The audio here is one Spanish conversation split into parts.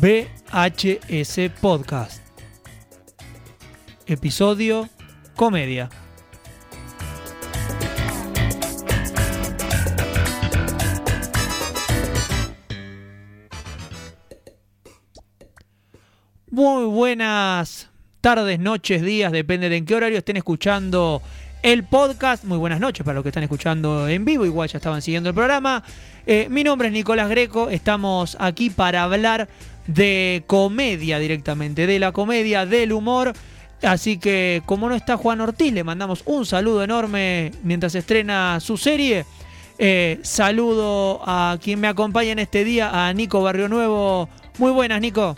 VHS Podcast. Episodio Comedia. Muy buenas tardes, noches, días, depende de en qué horario estén escuchando el podcast. Muy buenas noches para los que están escuchando en vivo, igual ya estaban siguiendo el programa. Eh, mi nombre es Nicolás Greco, estamos aquí para hablar de comedia directamente, de la comedia, del humor. Así que como no está Juan Ortiz, le mandamos un saludo enorme mientras estrena su serie. Eh, saludo a quien me acompaña en este día, a Nico Barrio Nuevo. Muy buenas, Nico.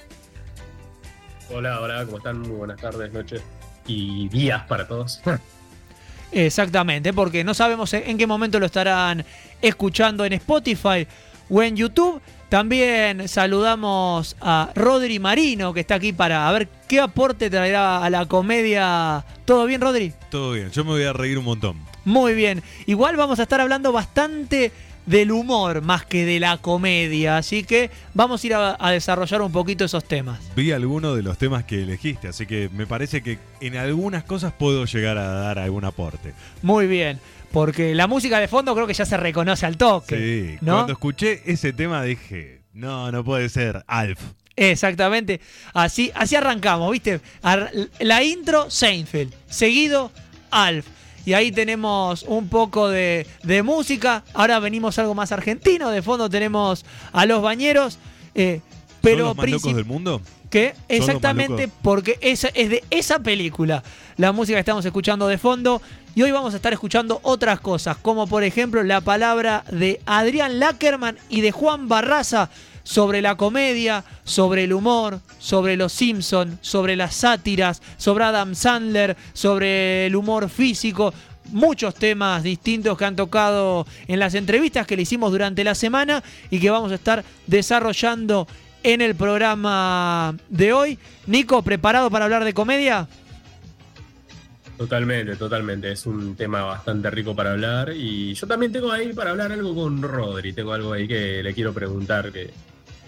Hola, hola, ¿cómo están? Muy buenas tardes, noches y días para todos. Exactamente, porque no sabemos en qué momento lo estarán escuchando en Spotify o en YouTube. También saludamos a Rodri Marino, que está aquí para ver qué aporte traerá a la comedia. ¿Todo bien, Rodri? Todo bien, yo me voy a reír un montón. Muy bien. Igual vamos a estar hablando bastante del humor más que de la comedia, así que vamos a ir a, desarrollar un poquito esos temas. Vi algunos de los temas que elegiste, así que me parece que en algunas cosas puedo llegar a dar algún aporte. Muy bien, porque la música de fondo creo que ya se reconoce al toque. Sí, cuando escuché ese tema dije, no, no puede ser, Alf. Exactamente, así, así arrancamos, ¿viste? La intro, Seinfeld, seguido, Alf y ahí tenemos un poco de, música. Ahora venimos algo más argentino. De fondo tenemos a los bañeros. Eh, pero ¿Son los más locos del mundo? Que exactamente porque esa, es de esa película la música que estamos escuchando de fondo. Y hoy vamos a estar escuchando otras cosas, como por ejemplo la palabra de Adrián Lackerman y de Juan Barraza sobre la comedia, sobre el humor, sobre los Simpson, sobre las sátiras, sobre Adam Sandler, sobre el humor físico, muchos temas distintos que han tocado en las entrevistas que le hicimos durante la semana y que vamos a estar desarrollando en el programa de hoy. Nico, ¿preparado para hablar de comedia? Totalmente, totalmente. Es un tema bastante rico para hablar. Y yo también tengo ahí para hablar algo con Rodri. Tengo algo ahí que le quiero preguntar que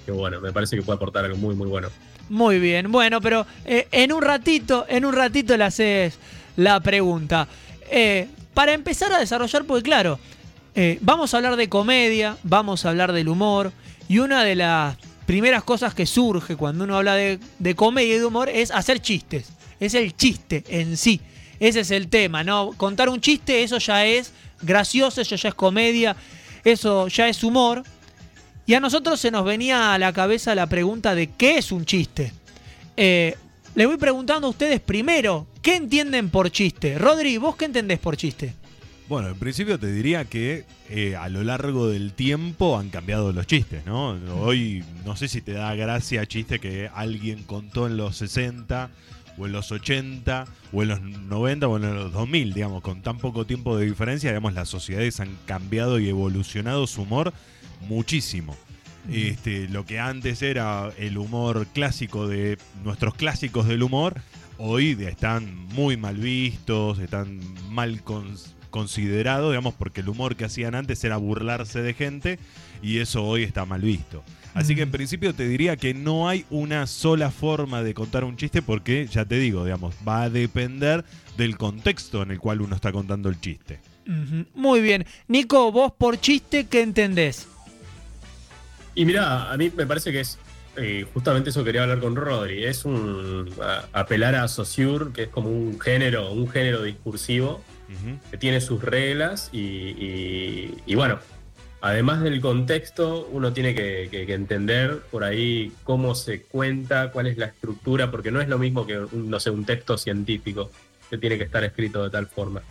que bueno, me parece que puede aportar algo muy, muy bueno. Muy bien, bueno, pero eh, en un ratito, en un ratito le haces la pregunta. Eh, para empezar a desarrollar, porque claro, eh, vamos a hablar de comedia, vamos a hablar del humor, y una de las primeras cosas que surge cuando uno habla de, comedia y de humor es hacer chistes. Es el chiste en sí. Ese es el tema, ¿no? Contar un chiste, eso ya es gracioso, eso ya es comedia, eso ya es humor. Y a nosotros se nos venía a la cabeza la pregunta de qué es un chiste. Eh, le voy preguntando a ustedes primero, ¿qué entienden por chiste? Rodri, ¿vos qué entendés por chiste? Bueno, en principio te diría que eh, a lo largo del tiempo han cambiado los chistes, ¿no? Hoy no sé si te da gracia chiste que alguien contó en los 60 o en los 80 o en los 90 o en los 2000, digamos, con tan poco tiempo de diferencia, digamos, las sociedades han cambiado y evolucionado su humor muchísimo. Este, lo que antes era el humor clásico de nuestros clásicos del humor, hoy están muy mal vistos, están mal considerados, digamos, porque el humor que hacían antes era burlarse de gente y eso hoy está mal visto. Así que en principio te diría que no hay una sola forma de contar un chiste porque, ya te digo, digamos, va a depender del contexto en el cual uno está contando el chiste. Muy bien. Nico, vos por chiste, ¿qué entendés? Y mira, a mí me parece que es eh, justamente eso quería hablar con Rodri. Es un apelar a Saussure, que es como un género, un género discursivo que tiene sus reglas y, bueno, además del contexto, uno tiene que, entender por ahí cómo se cuenta, cuál es la estructura, porque no es lo mismo que, no sé, un texto científico que tiene que estar escrito de tal forma.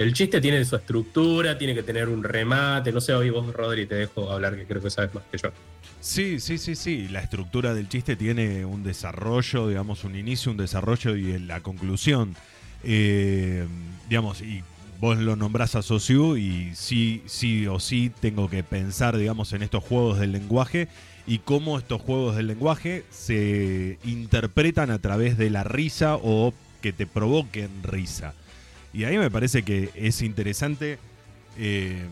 El chiste tiene su estructura, tiene que tener un remate. No sé, hoy vos, Rodri, te dejo hablar, que creo que sabes más que yo. Sí, sí, sí, sí. La estructura del chiste tiene un desarrollo, digamos, un inicio, un desarrollo y la conclusión. Eh, digamos, y vos lo nombrás a Sociu y sí, sí o sí tengo que pensar, digamos, en estos juegos del lenguaje y cómo estos juegos del lenguaje se interpretan a través de la risa o que te provoquen risa. Y ahí me parece que es interesante eh,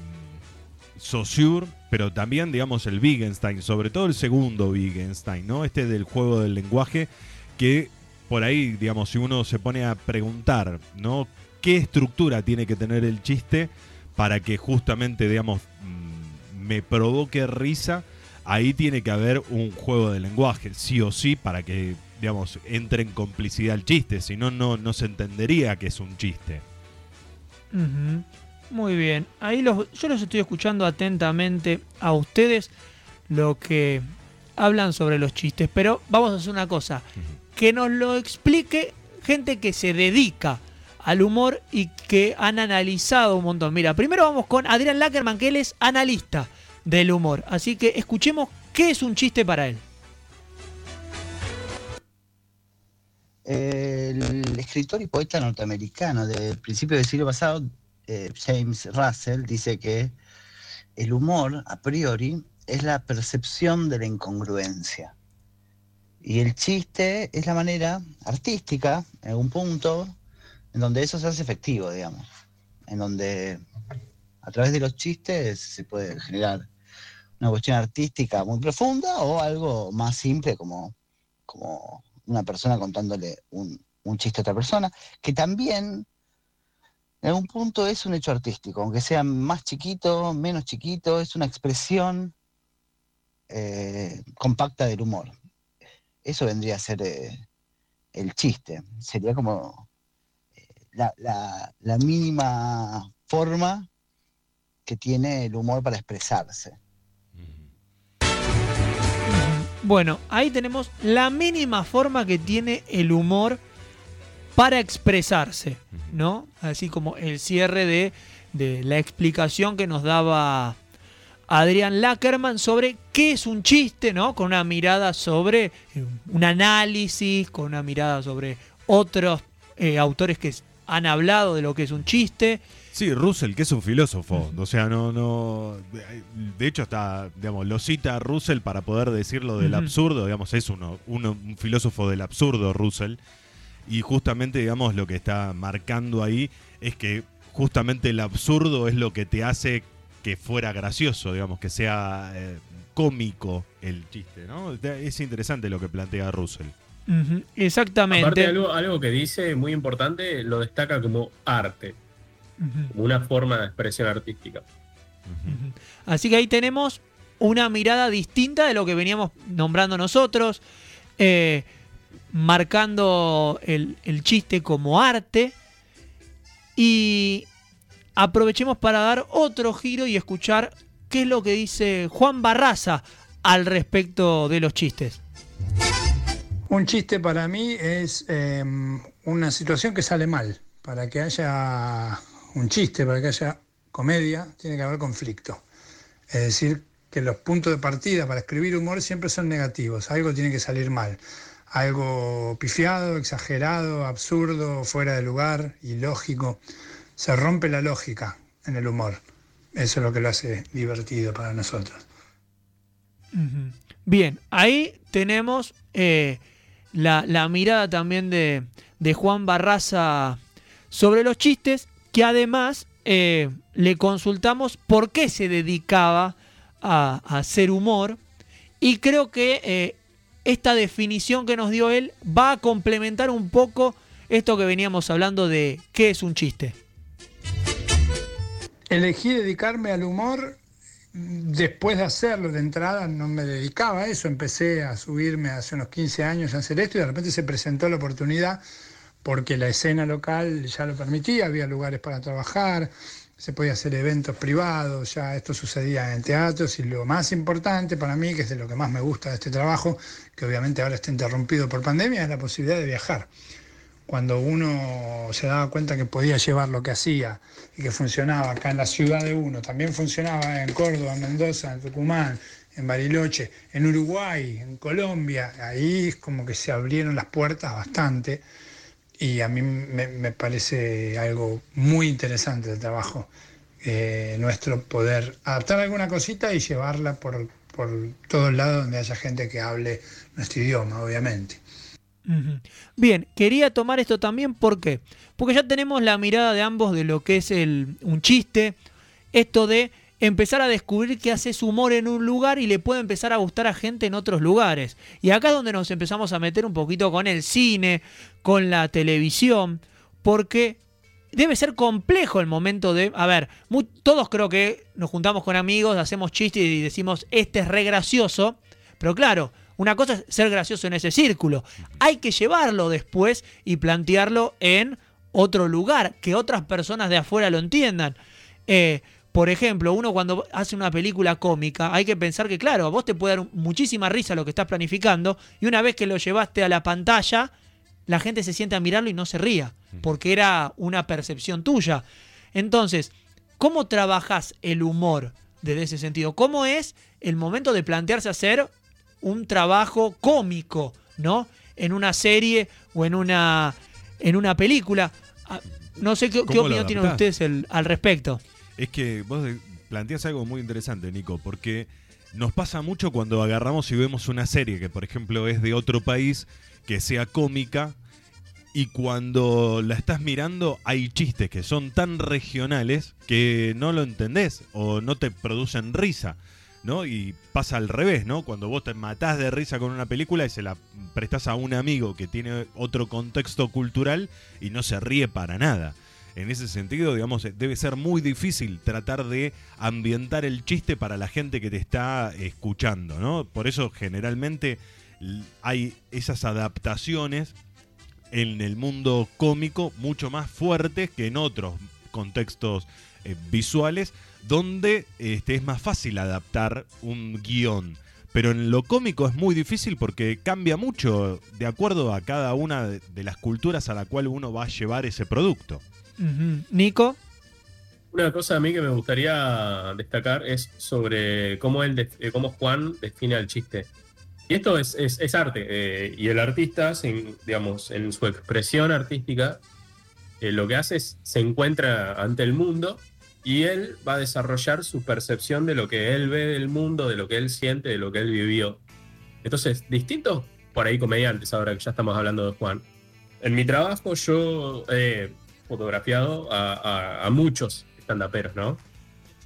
pero también, digamos, el Wittgenstein, sobre todo el segundo Wittgenstein, ¿no? Este del juego del lenguaje, que por ahí, digamos, si uno se pone a preguntar, ¿no? ¿Qué estructura tiene que tener el chiste para que justamente, digamos, mm, me provoque risa? Ahí tiene que haber un juego de lenguaje, sí o sí, para que, digamos, entre en complicidad el chiste, si no, no se entendería que es un chiste. Muy bien, ahí los, yo los estoy escuchando atentamente a ustedes lo que hablan sobre los chistes, pero vamos a hacer una cosa, que nos lo explique gente que se dedica al humor y que han analizado un montón. Mira, primero vamos con Adrián Lackerman, que él es analista del humor, así que escuchemos qué es un chiste para él. El escritor y poeta norteamericano del principio del siglo pasado, eh, James Russell dice que el humor, a priori, es la percepción de la incongruencia. Y el chiste es la manera artística, en algún punto, en donde eso se hace efectivo, digamos. En donde a través de los chistes se puede generar una cuestión artística muy profunda o algo más simple como, como una persona contándole un, un chiste a otra persona, que también en algún punto es un hecho artístico, aunque sea más chiquito, menos chiquito, es una expresión eh, compacta del humor. Eso vendría a ser eh, el chiste, sería como eh, la, mínima forma que tiene el humor para expresarse. Bueno, ahí tenemos la mínima forma que tiene el humor para expresarse, ¿no? Así como el cierre de, la explicación que nos daba Adrián Lackerman sobre qué es un chiste, ¿no? Con una mirada sobre eh, un análisis, con una mirada sobre otros eh, autores que han hablado de lo que es un chiste. Sí, Russell, que es un filósofo. O sea, no, no. De hecho, está, digamos, lo cita Russell para poder decir lo del absurdo. Digamos, es uno, un filósofo del absurdo, Russell. Y justamente, digamos, lo que está marcando ahí es que justamente el absurdo es lo que te hace que fuera gracioso, digamos, que sea eh, cómico el chiste, ¿no? Es interesante lo que plantea Russell. Exactamente. Aparte, algo, algo que dice muy importante, lo destaca como arte, como una forma de expresión artística. Así que ahí tenemos una mirada distinta de lo que veníamos nombrando nosotros. Eh, marcando el, chiste como arte. Y aprovechemos para dar otro giro y escuchar qué es lo que dice Juan Barraza al respecto de los chistes. Un chiste para mí es em, una situación que sale mal. Para que haya un chiste, para que haya comedia, tiene que haber conflicto. Es decir, que los puntos de partida para escribir humor siempre son negativos. Algo tiene que salir mal algo pifiado, exagerado, absurdo, fuera de lugar, ilógico. Se rompe la lógica en el humor. Eso es lo que lo hace divertido para nosotros. Bien, ahí tenemos eh, la, mirada también de, Juan Barraza sobre los chistes, que además eh, le consultamos por qué se dedicaba a, hacer humor. Y creo que eh, esta definición que nos dio él va a complementar un poco esto que veníamos hablando de qué es un chiste. Elegí dedicarme al humor después de hacerlo de entrada no me dedicaba a eso, empecé a subirme hace unos 15 años a hacer esto y de repente se presentó la oportunidad porque la escena local ya lo permitía, había lugares para trabajar, se podía hacer eventos privados, ya esto sucedía en teatros y lo más importante para mí, que es de lo que más me gusta de este trabajo, que obviamente ahora está interrumpido por pandemia, es la posibilidad de viajar. Cuando uno se daba cuenta que podía llevar lo que hacía y que funcionaba acá en la ciudad de uno, también funcionaba en Córdoba, en Mendoza, en Tucumán, en Bariloche, en Uruguay, en Colombia, ahí es como que se abrieron las puertas bastante y a mí me, parece algo muy interesante el trabajo eh, nuestro poder adaptar alguna cosita y llevarla por, por todos lados donde haya gente que hable nuestro idioma, obviamente. Bien, quería tomar esto también, ¿por Porque ya tenemos la mirada de ambos de lo que es el, un chiste, esto de empezar a descubrir que haces humor en un lugar y le puede empezar a gustar a gente en otros lugares. Y acá es donde nos empezamos a meter un poquito con el cine, con la televisión, porque debe ser complejo el momento de... A ver, todos creo que nos juntamos con amigos, hacemos chistes y decimos, este es re gracioso, pero claro, una cosa es ser gracioso en ese círculo. Hay que llevarlo después y plantearlo en otro lugar, que otras personas de afuera lo entiendan. Eh, por ejemplo, uno cuando hace una película cómica, hay que pensar que, claro, a vos te puede dar muchísima risa lo que estás planificando, y una vez que lo llevaste a la pantalla, la gente se siente a mirarlo y no se ría, porque era una percepción tuya. Entonces, ¿cómo trabajas el humor desde ese sentido? ¿Cómo es el momento de plantearse hacer un trabajo cómico, ¿no? En una serie o en una, en una película. Ah, no sé qué, opinión tienen ustedes al respecto. Es que vos planteas algo muy interesante, Nico, porque nos pasa mucho cuando agarramos y vemos una serie que, por ejemplo, es de otro país, que sea cómica, y cuando la estás mirando hay chistes que son tan regionales que no lo entendés o no te producen risa. Y pasa al revés, ¿no? Cuando vos te matás de risa con una película y se la prestás a un amigo que tiene otro contexto cultural y no se ríe para nada en ese sentido, digamos, debe ser muy difícil tratar de ambientar el chiste para la gente que te está escuchando. Por eso generalmente hay esas adaptaciones en el mundo cómico mucho más fuertes que en otros contextos eh, visuales donde este, es más fácil adaptar un guion. Pero en lo cómico es muy difícil porque cambia mucho de acuerdo a cada una de las culturas a la cual uno va a llevar ese producto. Nico. Una cosa a mí que me gustaría destacar es sobre cómo, él, eh, cómo Juan define al chiste. Y esto es, es, arte. Eh, y el artista, digamos, en su expresión artística, eh, lo que hace es se encuentra ante el mundo y él va a desarrollar su percepción de lo que él ve del mundo, de lo que él siente, de lo que él vivió. Entonces, distintos por ahí comediantes, ahora que ya estamos hablando de Juan. En mi trabajo yo fotografiado a, a, muchos estandaperos, ¿no?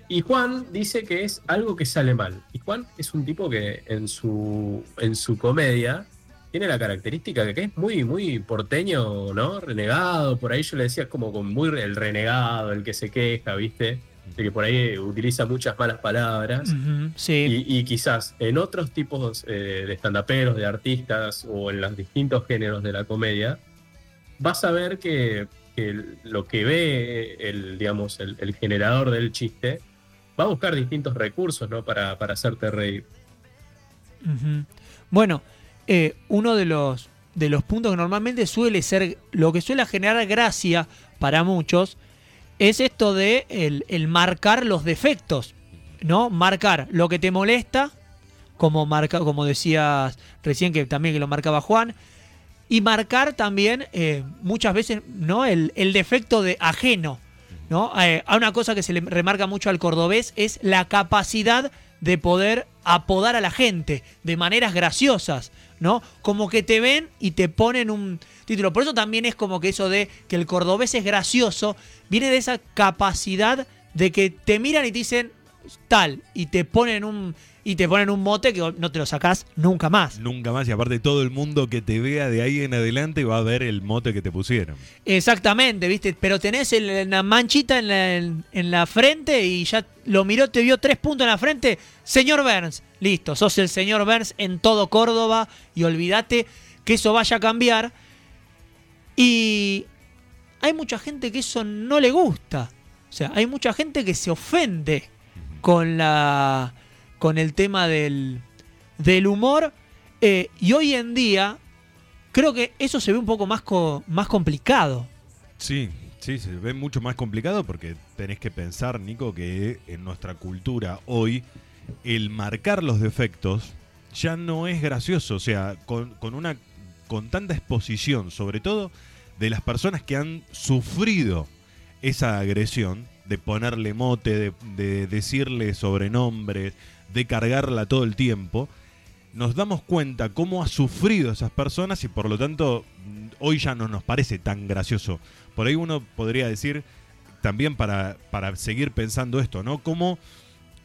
Y Juan dice que es algo que sale mal. Y Juan es un tipo que en su, en su comedia tiene la característica de que es muy, muy porteño, ¿no? Renegado. Por ahí yo le decía como con muy el renegado, el que se queja, ¿viste? De que por ahí utiliza muchas malas palabras. sí. y, quizás en otros tipos eh, de estandaperos, de artistas o en los distintos géneros de la comedia, vas a ver que que lo que ve el, digamos, el, generador del chiste va a buscar distintos recursos ¿no? para, hacerte reír. Bueno, eh, uno de los, de los puntos que normalmente suele ser, lo que suele generar gracia para muchos, es esto de el, marcar los defectos, ¿no? Marcar lo que te molesta, como, marca, como decías recién que también que lo marcaba Juan, y marcar también eh, muchas veces ¿no? El, defecto de ajeno. ¿no? Eh, a una cosa que se le remarca mucho al cordobés es la capacidad de poder apodar a la gente de maneras graciosas, ¿no? Como que te ven y te ponen un título. Por eso también es como que eso de que el cordobés es gracioso, viene de esa capacidad de que te miran y te dicen tal, y te ponen un y te ponen un mote que no te lo sacás nunca más. Nunca más, y aparte todo el mundo que te vea de ahí en adelante va a ver el mote que te pusieron. Exactamente, ¿viste? Pero tenés la manchita en la, frente y ya lo miró, te vio tres puntos en la frente. Señor Burns, listo, sos el señor Burns en todo Córdoba y olvídate que eso vaya a cambiar. Y hay mucha gente que eso no le gusta. O sea, hay mucha gente que se ofende con la con el tema del, del humor. Eh, y hoy en día creo que eso se ve un poco más, más complicado. Sí, sí, se ve mucho más complicado porque tenés que pensar, Nico, que en nuestra cultura hoy el marcar los defectos ya no es gracioso. O sea, con, una con tanta exposición, sobre todo de las personas que han sufrido esa agresión, de ponerle mote, de, de decirle sobrenombres, de cargarla todo el tiempo, nos damos cuenta cómo ha sufrido esas personas y por lo tanto hoy ya no nos parece tan gracioso. Por ahí uno podría decir, también para, para seguir pensando esto, ¿no? Cómo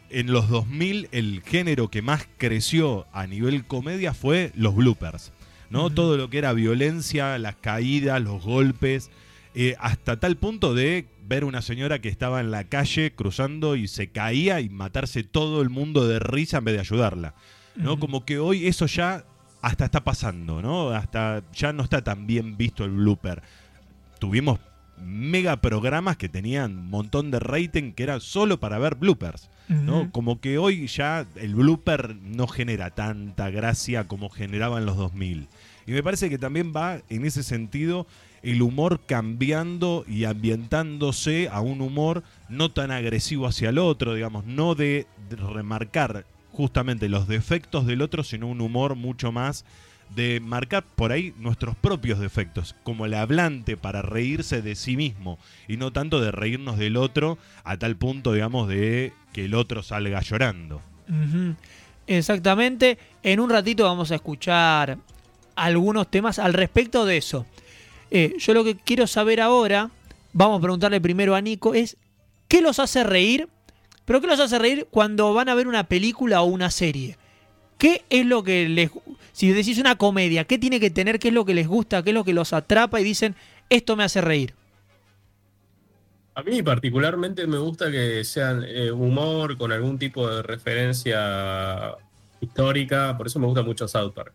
en los 2000 el género que más creció a nivel comedia fue los bloopers. ¿no? Todo lo que era violencia, las caídas, los golpes, eh, hasta tal punto de ver una señora que estaba en la calle cruzando y se caía y matarse todo el mundo de risa en vez de ayudarla. ¿no? Como que hoy eso ya hasta está pasando, ¿no? Hasta ya no está tan bien visto el blooper. Tuvimos mega programas que tenían un montón de rating que era solo para ver bloopers. ¿no? Como que hoy ya el blooper no genera tanta gracia como generaba en los 2000. Y me parece que también va en ese sentido el humor cambiando y ambientándose a un humor no tan agresivo hacia el otro, digamos, no de, remarcar justamente los defectos del otro, sino un humor mucho más de marcar por ahí nuestros propios defectos, como el hablante para reírse de sí mismo y no tanto de reírnos del otro a tal punto, digamos, de que el otro salga llorando. Exactamente. En un ratito vamos a escuchar algunos temas al respecto de eso. Eh, yo lo que quiero saber ahora, vamos a preguntarle primero a Nico, es ¿qué los hace reír? Pero ¿qué los hace reír cuando van a ver una película o una serie? ¿Qué es lo que les... Si decís una comedia, ¿qué tiene que tener? ¿Qué es lo que les gusta? ¿Qué es lo que los atrapa? Y dicen, esto me hace reír. A mí particularmente me gusta que sean eh, humor con algún tipo de referencia histórica, por eso me gusta mucho South Park.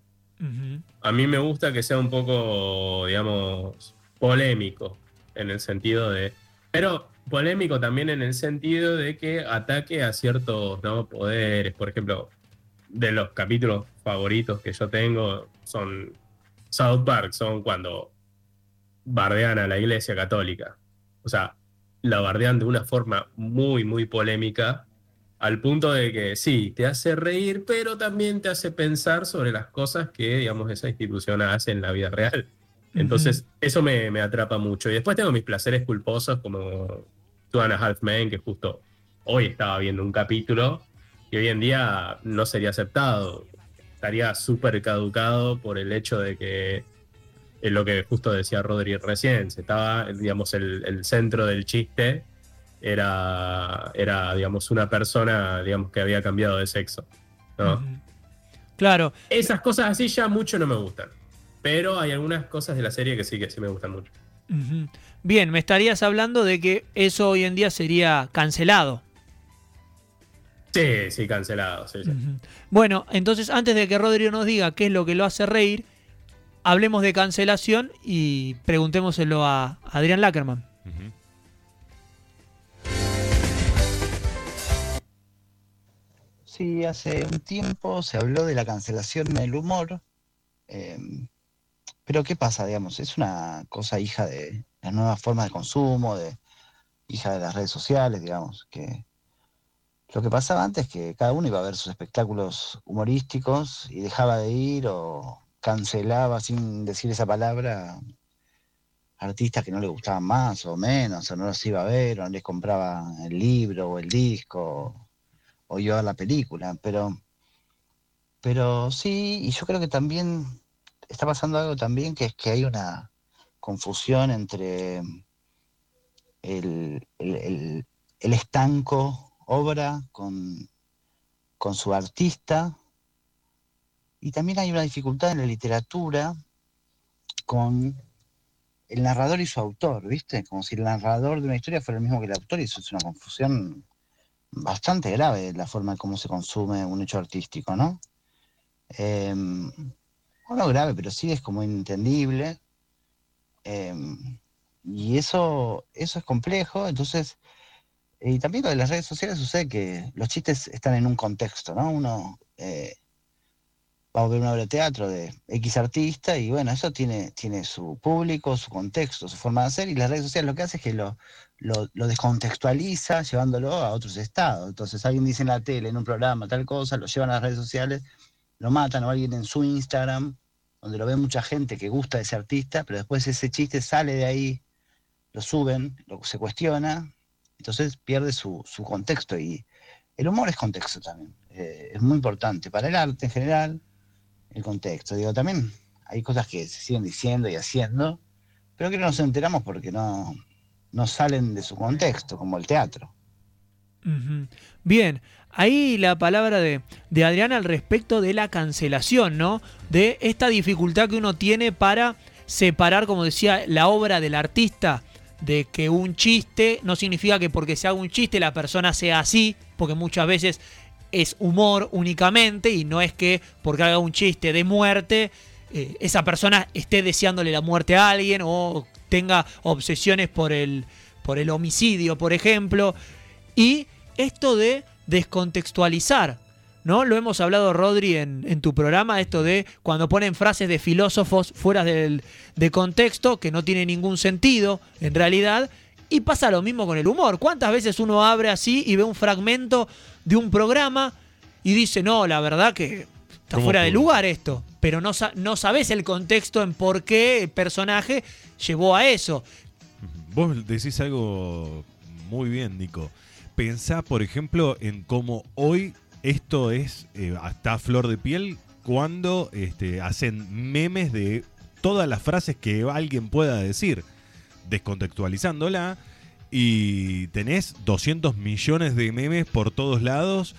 A mí me gusta que sea un poco, digamos, polémico, en el sentido de... Pero polémico también en el sentido de que ataque a ciertos poderes. Por ejemplo, de los capítulos favoritos que yo tengo son South Park, son cuando bardean a la iglesia católica. O sea, la bardean de una forma muy, muy polémica al punto de que sí, te hace reír, pero también te hace pensar sobre las cosas que, digamos, esa institución hace en la vida real. Entonces, eso me, atrapa mucho. Y después tengo mis placeres culposos como Two and a Half Men, que justo hoy estaba viendo un capítulo y hoy en día no sería aceptado. Estaría súper caducado por el hecho de que es lo que justo decía Rodri recién, se estaba, digamos, el, el centro del chiste era, era, digamos, una persona, digamos, que había cambiado de sexo. Claro. Esas cosas así ya mucho no me gustan. Pero hay algunas cosas de la serie que sí que sí me gustan mucho. Bien, me estarías hablando de que eso hoy en día sería cancelado. Sí, sí, cancelado. Sí, Bueno, entonces antes de que Rodrigo nos diga qué es lo que lo hace reír, hablemos de cancelación y preguntémoselo a Adrián Lackerman. Sí, hace un tiempo se habló de la cancelación en el humor, em, pero ¿qué pasa, digamos? Es una cosa hija de las nuevas formas de consumo, de, hija de las redes sociales, digamos, que lo que pasaba antes es que cada uno iba a ver sus espectáculos humorísticos y dejaba de ir o cancelaba sin decir esa palabra artistas que no le gustaban más o menos, o no los iba a ver, o no les compraba el libro o el disco o yo a la película, pero, pero sí, y yo creo que también está pasando algo también, que es que hay una confusión entre el, estanco obra con, con su artista, y también hay una dificultad en la literatura con el narrador y su autor, ¿viste? Como si el narrador de una historia fuera el mismo que el autor, y eso es una confusión bastante grave la forma en cómo se consume un hecho artístico, ¿no? Eh, no grave, pero sí es como inentendible. Em, y eso, eso es complejo, entonces, y también lo de las redes sociales sucede que los chistes están en un contexto, ¿no? Uno eh, va a ver una obra de teatro de X artista y bueno, eso tiene, tiene su público, su contexto, su forma de hacer y las redes sociales lo que hace es que lo, lo, descontextualiza llevándolo a otros estados. Entonces alguien dice en la tele, en un programa, tal cosa, lo llevan a las redes sociales, lo matan o alguien en su Instagram, donde lo ve mucha gente que gusta de ese artista, pero después ese chiste sale de ahí, lo suben, lo, se cuestiona, entonces pierde su, contexto y el humor es contexto también, eh, es muy importante para el arte en general, el contexto. Digo, también hay cosas que se siguen diciendo y haciendo, pero que no nos enteramos porque no, no salen de su contexto, como el teatro. Bien, ahí la palabra de, de Adrián al respecto de la cancelación, ¿no? De esta dificultad que uno tiene para separar, como decía, la obra del artista de que un chiste no significa que porque se haga un chiste la persona sea así, porque muchas veces es humor únicamente y no es que porque haga un chiste de muerte eh, esa persona esté deseándole la muerte a alguien o tenga obsesiones por el, por el homicidio, por ejemplo. Y esto de descontextualizar, ¿no? Lo hemos hablado, Rodri, en, tu programa, esto de cuando ponen frases de filósofos fuera del, de contexto, que no tiene ningún sentido, en realidad. Y pasa lo mismo con el humor. ¿Cuántas veces uno abre así y ve un fragmento de un programa y dice, no, la verdad que está fuera de lugar esto? Pero no, no sabes el contexto en por qué el personaje llevó a eso. Vos decís algo muy bien, Nico. Pensá, por ejemplo, en cómo hoy esto es eh, hasta flor de piel cuando este, hacen memes de todas las frases que alguien pueda decir, descontextualizándola, y tenés 200 millones de memes por todos lados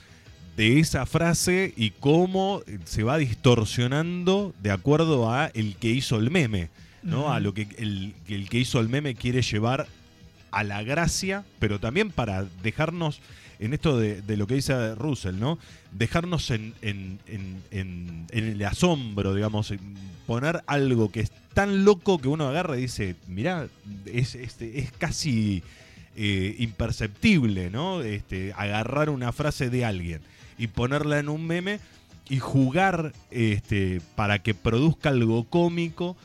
de esa frase y cómo se va distorsionando de acuerdo a el que hizo el meme, ¿no? A lo que el, el que hizo el meme quiere llevar a la gracia, pero también para dejarnos en esto de, lo que dice Russell, ¿no? Dejarnos en, el asombro, digamos, poner algo que es tan loco que uno agarra y dice, mirá, es, este, es casi eh, imperceptible, ¿no? Este, agarrar una frase de alguien y ponerla en un meme y jugar este, para que produzca algo cómico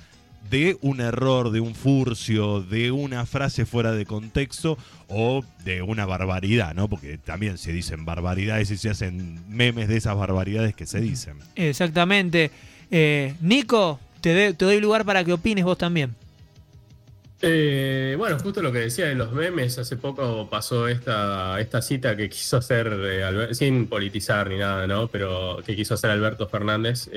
de un error, de un furcio, de una frase fuera de contexto o de una barbaridad, ¿no? Porque también se dicen barbaridades y se hacen memes de esas barbaridades que se dicen. Exactamente. Eh, Nico, te, te, doy lugar para que opines vos también. Eh, bueno, justo lo que decía de los memes, hace poco pasó esta, esta cita que quiso hacer, eh, sin politizar ni nada, ¿no? Pero que quiso hacer Alberto Fernández.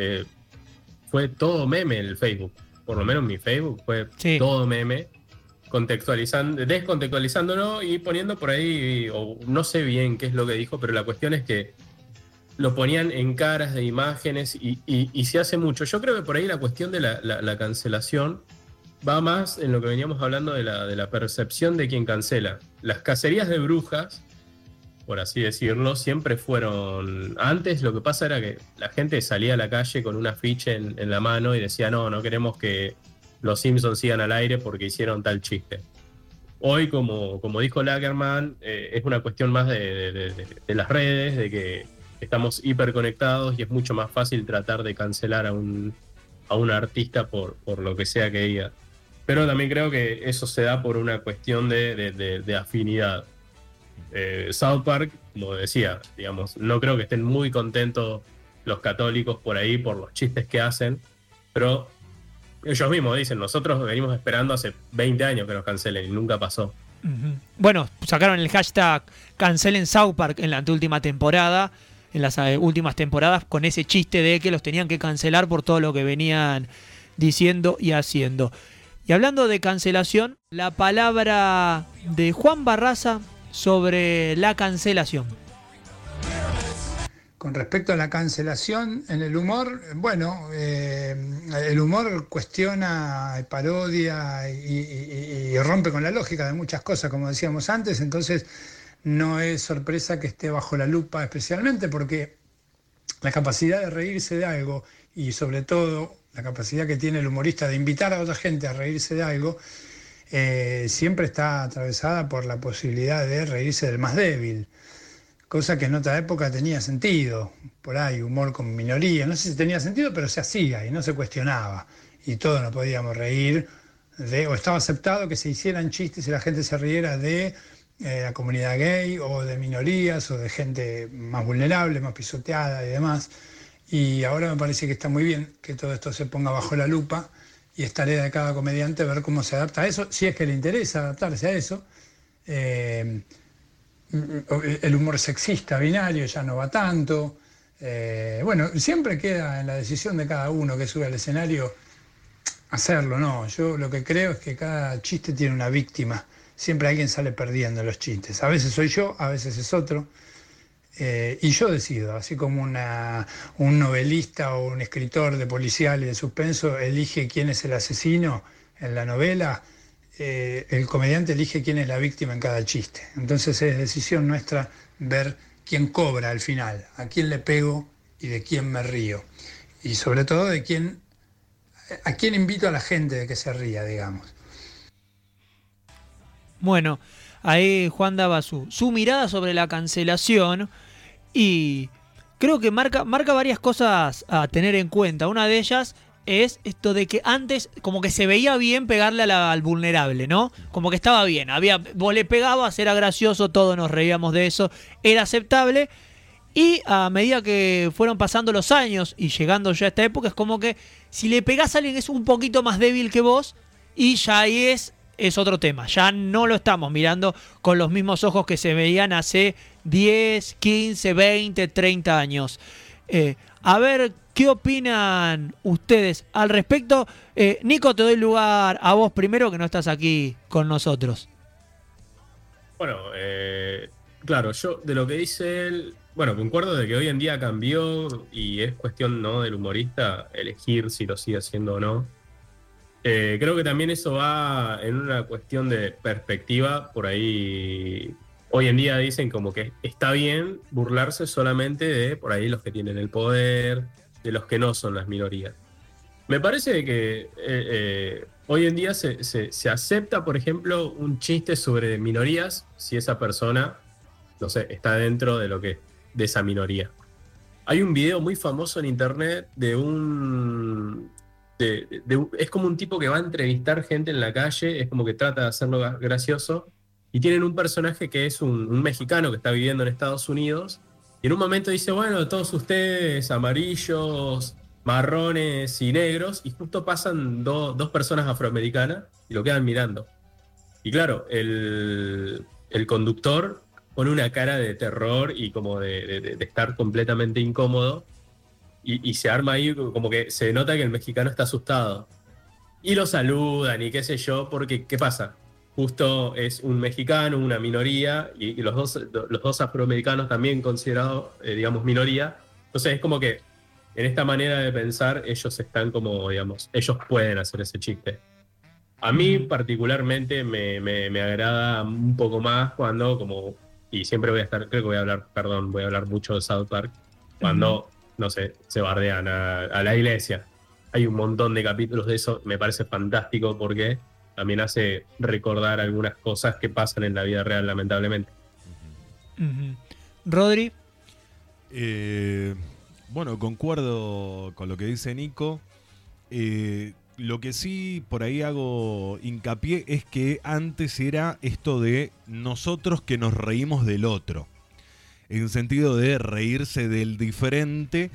fue todo meme el Facebook por lo menos mi Facebook, fue todo meme, contextualizando, descontextualizándolo y poniendo por ahí, o no sé bien qué es lo que dijo, pero la cuestión es que lo ponían en caras de imágenes y, se hace mucho. Yo creo que por ahí la cuestión de la, cancelación va más en lo que veníamos hablando de la, de la percepción de quien cancela. Las cacerías de brujas por así decirlo, siempre fueron... Antes lo que pasa era que la gente salía a la calle con un afiche en, la mano y decía, no, no queremos que los Simpsons sigan al aire porque hicieron tal chiste. Hoy, como, como dijo Lagerman, eh, es una cuestión más de, las redes, de que estamos hiperconectados y es mucho más fácil tratar de cancelar a un, a un artista por, por lo que sea que diga. Pero también creo que eso se da por una cuestión de afinidad. Eh, South Park, como decía, digamos, no creo que estén muy contentos los católicos por ahí por los chistes que hacen, pero ellos mismos dicen, nosotros venimos esperando hace 20 años que nos cancelen y nunca pasó. Bueno, sacaron el hashtag cancelen South Park en la anteúltima temporada, en las eh, últimas temporadas, con ese chiste de que los tenían que cancelar por todo lo que venían diciendo y haciendo. Y hablando de cancelación, la palabra de Juan Barraza sobre la cancelación. Con respecto a la cancelación en el humor, bueno, eh, el humor cuestiona, parodia y, rompe con la lógica de muchas cosas, como decíamos antes, entonces no es sorpresa que esté bajo la lupa especialmente porque la capacidad de reírse de algo y sobre todo la capacidad que tiene el humorista de invitar a otra gente a reírse de algo, eh, siempre está atravesada por la posibilidad de reírse del más débil, cosa que en otra época tenía sentido, por ahí, humor con minoría, no sé si tenía sentido, pero se hacía y no se cuestionaba, y todos nos podíamos reír, de, o estaba aceptado que se hicieran chistes y la gente se riera de eh, la comunidad gay o de minorías o de gente más vulnerable, más pisoteada y demás. Y ahora me parece que está muy bien que todo esto se ponga bajo la lupa y es de cada comediante ver cómo se adapta a eso, si es que le interesa adaptarse a eso. Eh, el humor sexista binario ya no va tanto. Eh, bueno, siempre queda en la decisión de cada uno que sube al escenario hacerlo, ¿no? Yo lo que creo es que cada chiste tiene una víctima. Siempre alguien sale perdiendo los chistes. A veces soy yo, a veces es otro. Eh, y yo decido, así como una, un novelista o un escritor de policial y de suspenso elige quién es el asesino en la novela, eh, el comediante elige quién es la víctima en cada chiste. Entonces es decisión nuestra ver quién cobra al final, a quién le pego y de quién me río. Y sobre todo de quién, a quién invito a la gente de que se ría, digamos. Bueno, ahí Juan daba su, mirada sobre la cancelación y creo que marca, marca varias cosas a tener en cuenta. Una de ellas es esto de que antes como que se veía bien pegarle al vulnerable, ¿no? Como que estaba bien, había, vos le pegabas, era gracioso, todos nos reíamos de eso, era aceptable. Y a medida que fueron pasando los años y llegando ya a esta época, es como que si le pegás a alguien es un poquito más débil que vos, y ya ahí es, es otro tema. Ya no lo estamos mirando con los mismos ojos que se veían hace 10, 15, 20, 30 años. Eh, a ver ¿Qué opinan ustedes al respecto? Eh, Nico, te doy lugar a vos primero que no estás aquí con nosotros. Bueno, eh, claro, yo de lo que dice él, bueno, concuerdo de que hoy en día cambió y es cuestión ¿no? del humorista elegir si lo sigue haciendo o no. Eh, creo que también eso va en una cuestión de perspectiva, por ahí hoy en día dicen como que está bien burlarse solamente de por ahí los que tienen el poder, de los que no son las minorías. Me parece que eh, eh, hoy en día se, acepta, por ejemplo, un chiste sobre minorías si esa persona, no sé, está dentro de lo que de esa minoría. Hay un video muy famoso en internet de un, es como un tipo que va a entrevistar gente en la calle, es como que trata de hacerlo gracioso y tienen un personaje que es un mexicano que está viviendo en Estados Unidos y en un momento dice, bueno, todos ustedes amarillos, marrones y negros, y justo pasan dos personas afroamericanas y lo quedan mirando. Y claro, el, conductor pone una cara de terror y como de, estar completamente incómodo, y, se arma ahí como que se nota que el mexicano está asustado. Y lo saludan y qué sé yo, porque ¿qué pasa? justo es un mexicano, una minoría, y, los, dos, los dos afroamericanos también considerados, eh, digamos, minoría. Entonces es como que en esta manera de pensar ellos están como, digamos, ellos pueden hacer ese chiste. A mí particularmente me, me, agrada un poco más cuando, como, y siempre voy a estar, creo que voy a hablar, perdón, voy a hablar mucho de South Park, cuando, no sé, se bardean a, a la iglesia. Hay un montón de capítulos de eso, me parece fantástico porque también hace recordar algunas cosas que pasan en la vida real, lamentablemente. Rodri. Eh, bueno, concuerdo con lo que dice Nico. Eh, lo que sí por ahí hago hincapié es que antes era esto de nosotros que nos reímos del otro. En sentido de reírse del diferente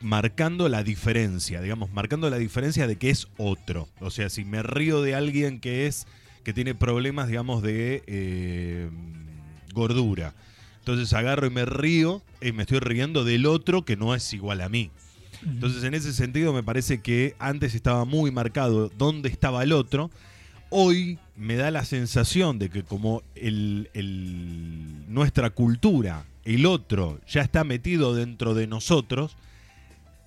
marcando la diferencia, digamos, marcando la diferencia de que es otro. O sea, si me río de alguien que es, que tiene problemas, digamos, de eh, gordura. Entonces agarro y me río y me estoy riendo del otro que no es igual a mí. Entonces en ese sentido me parece que antes estaba muy marcado dónde estaba el otro. Hoy me da la sensación de que como el, nuestra cultura, el otro, ya está metido dentro de nosotros,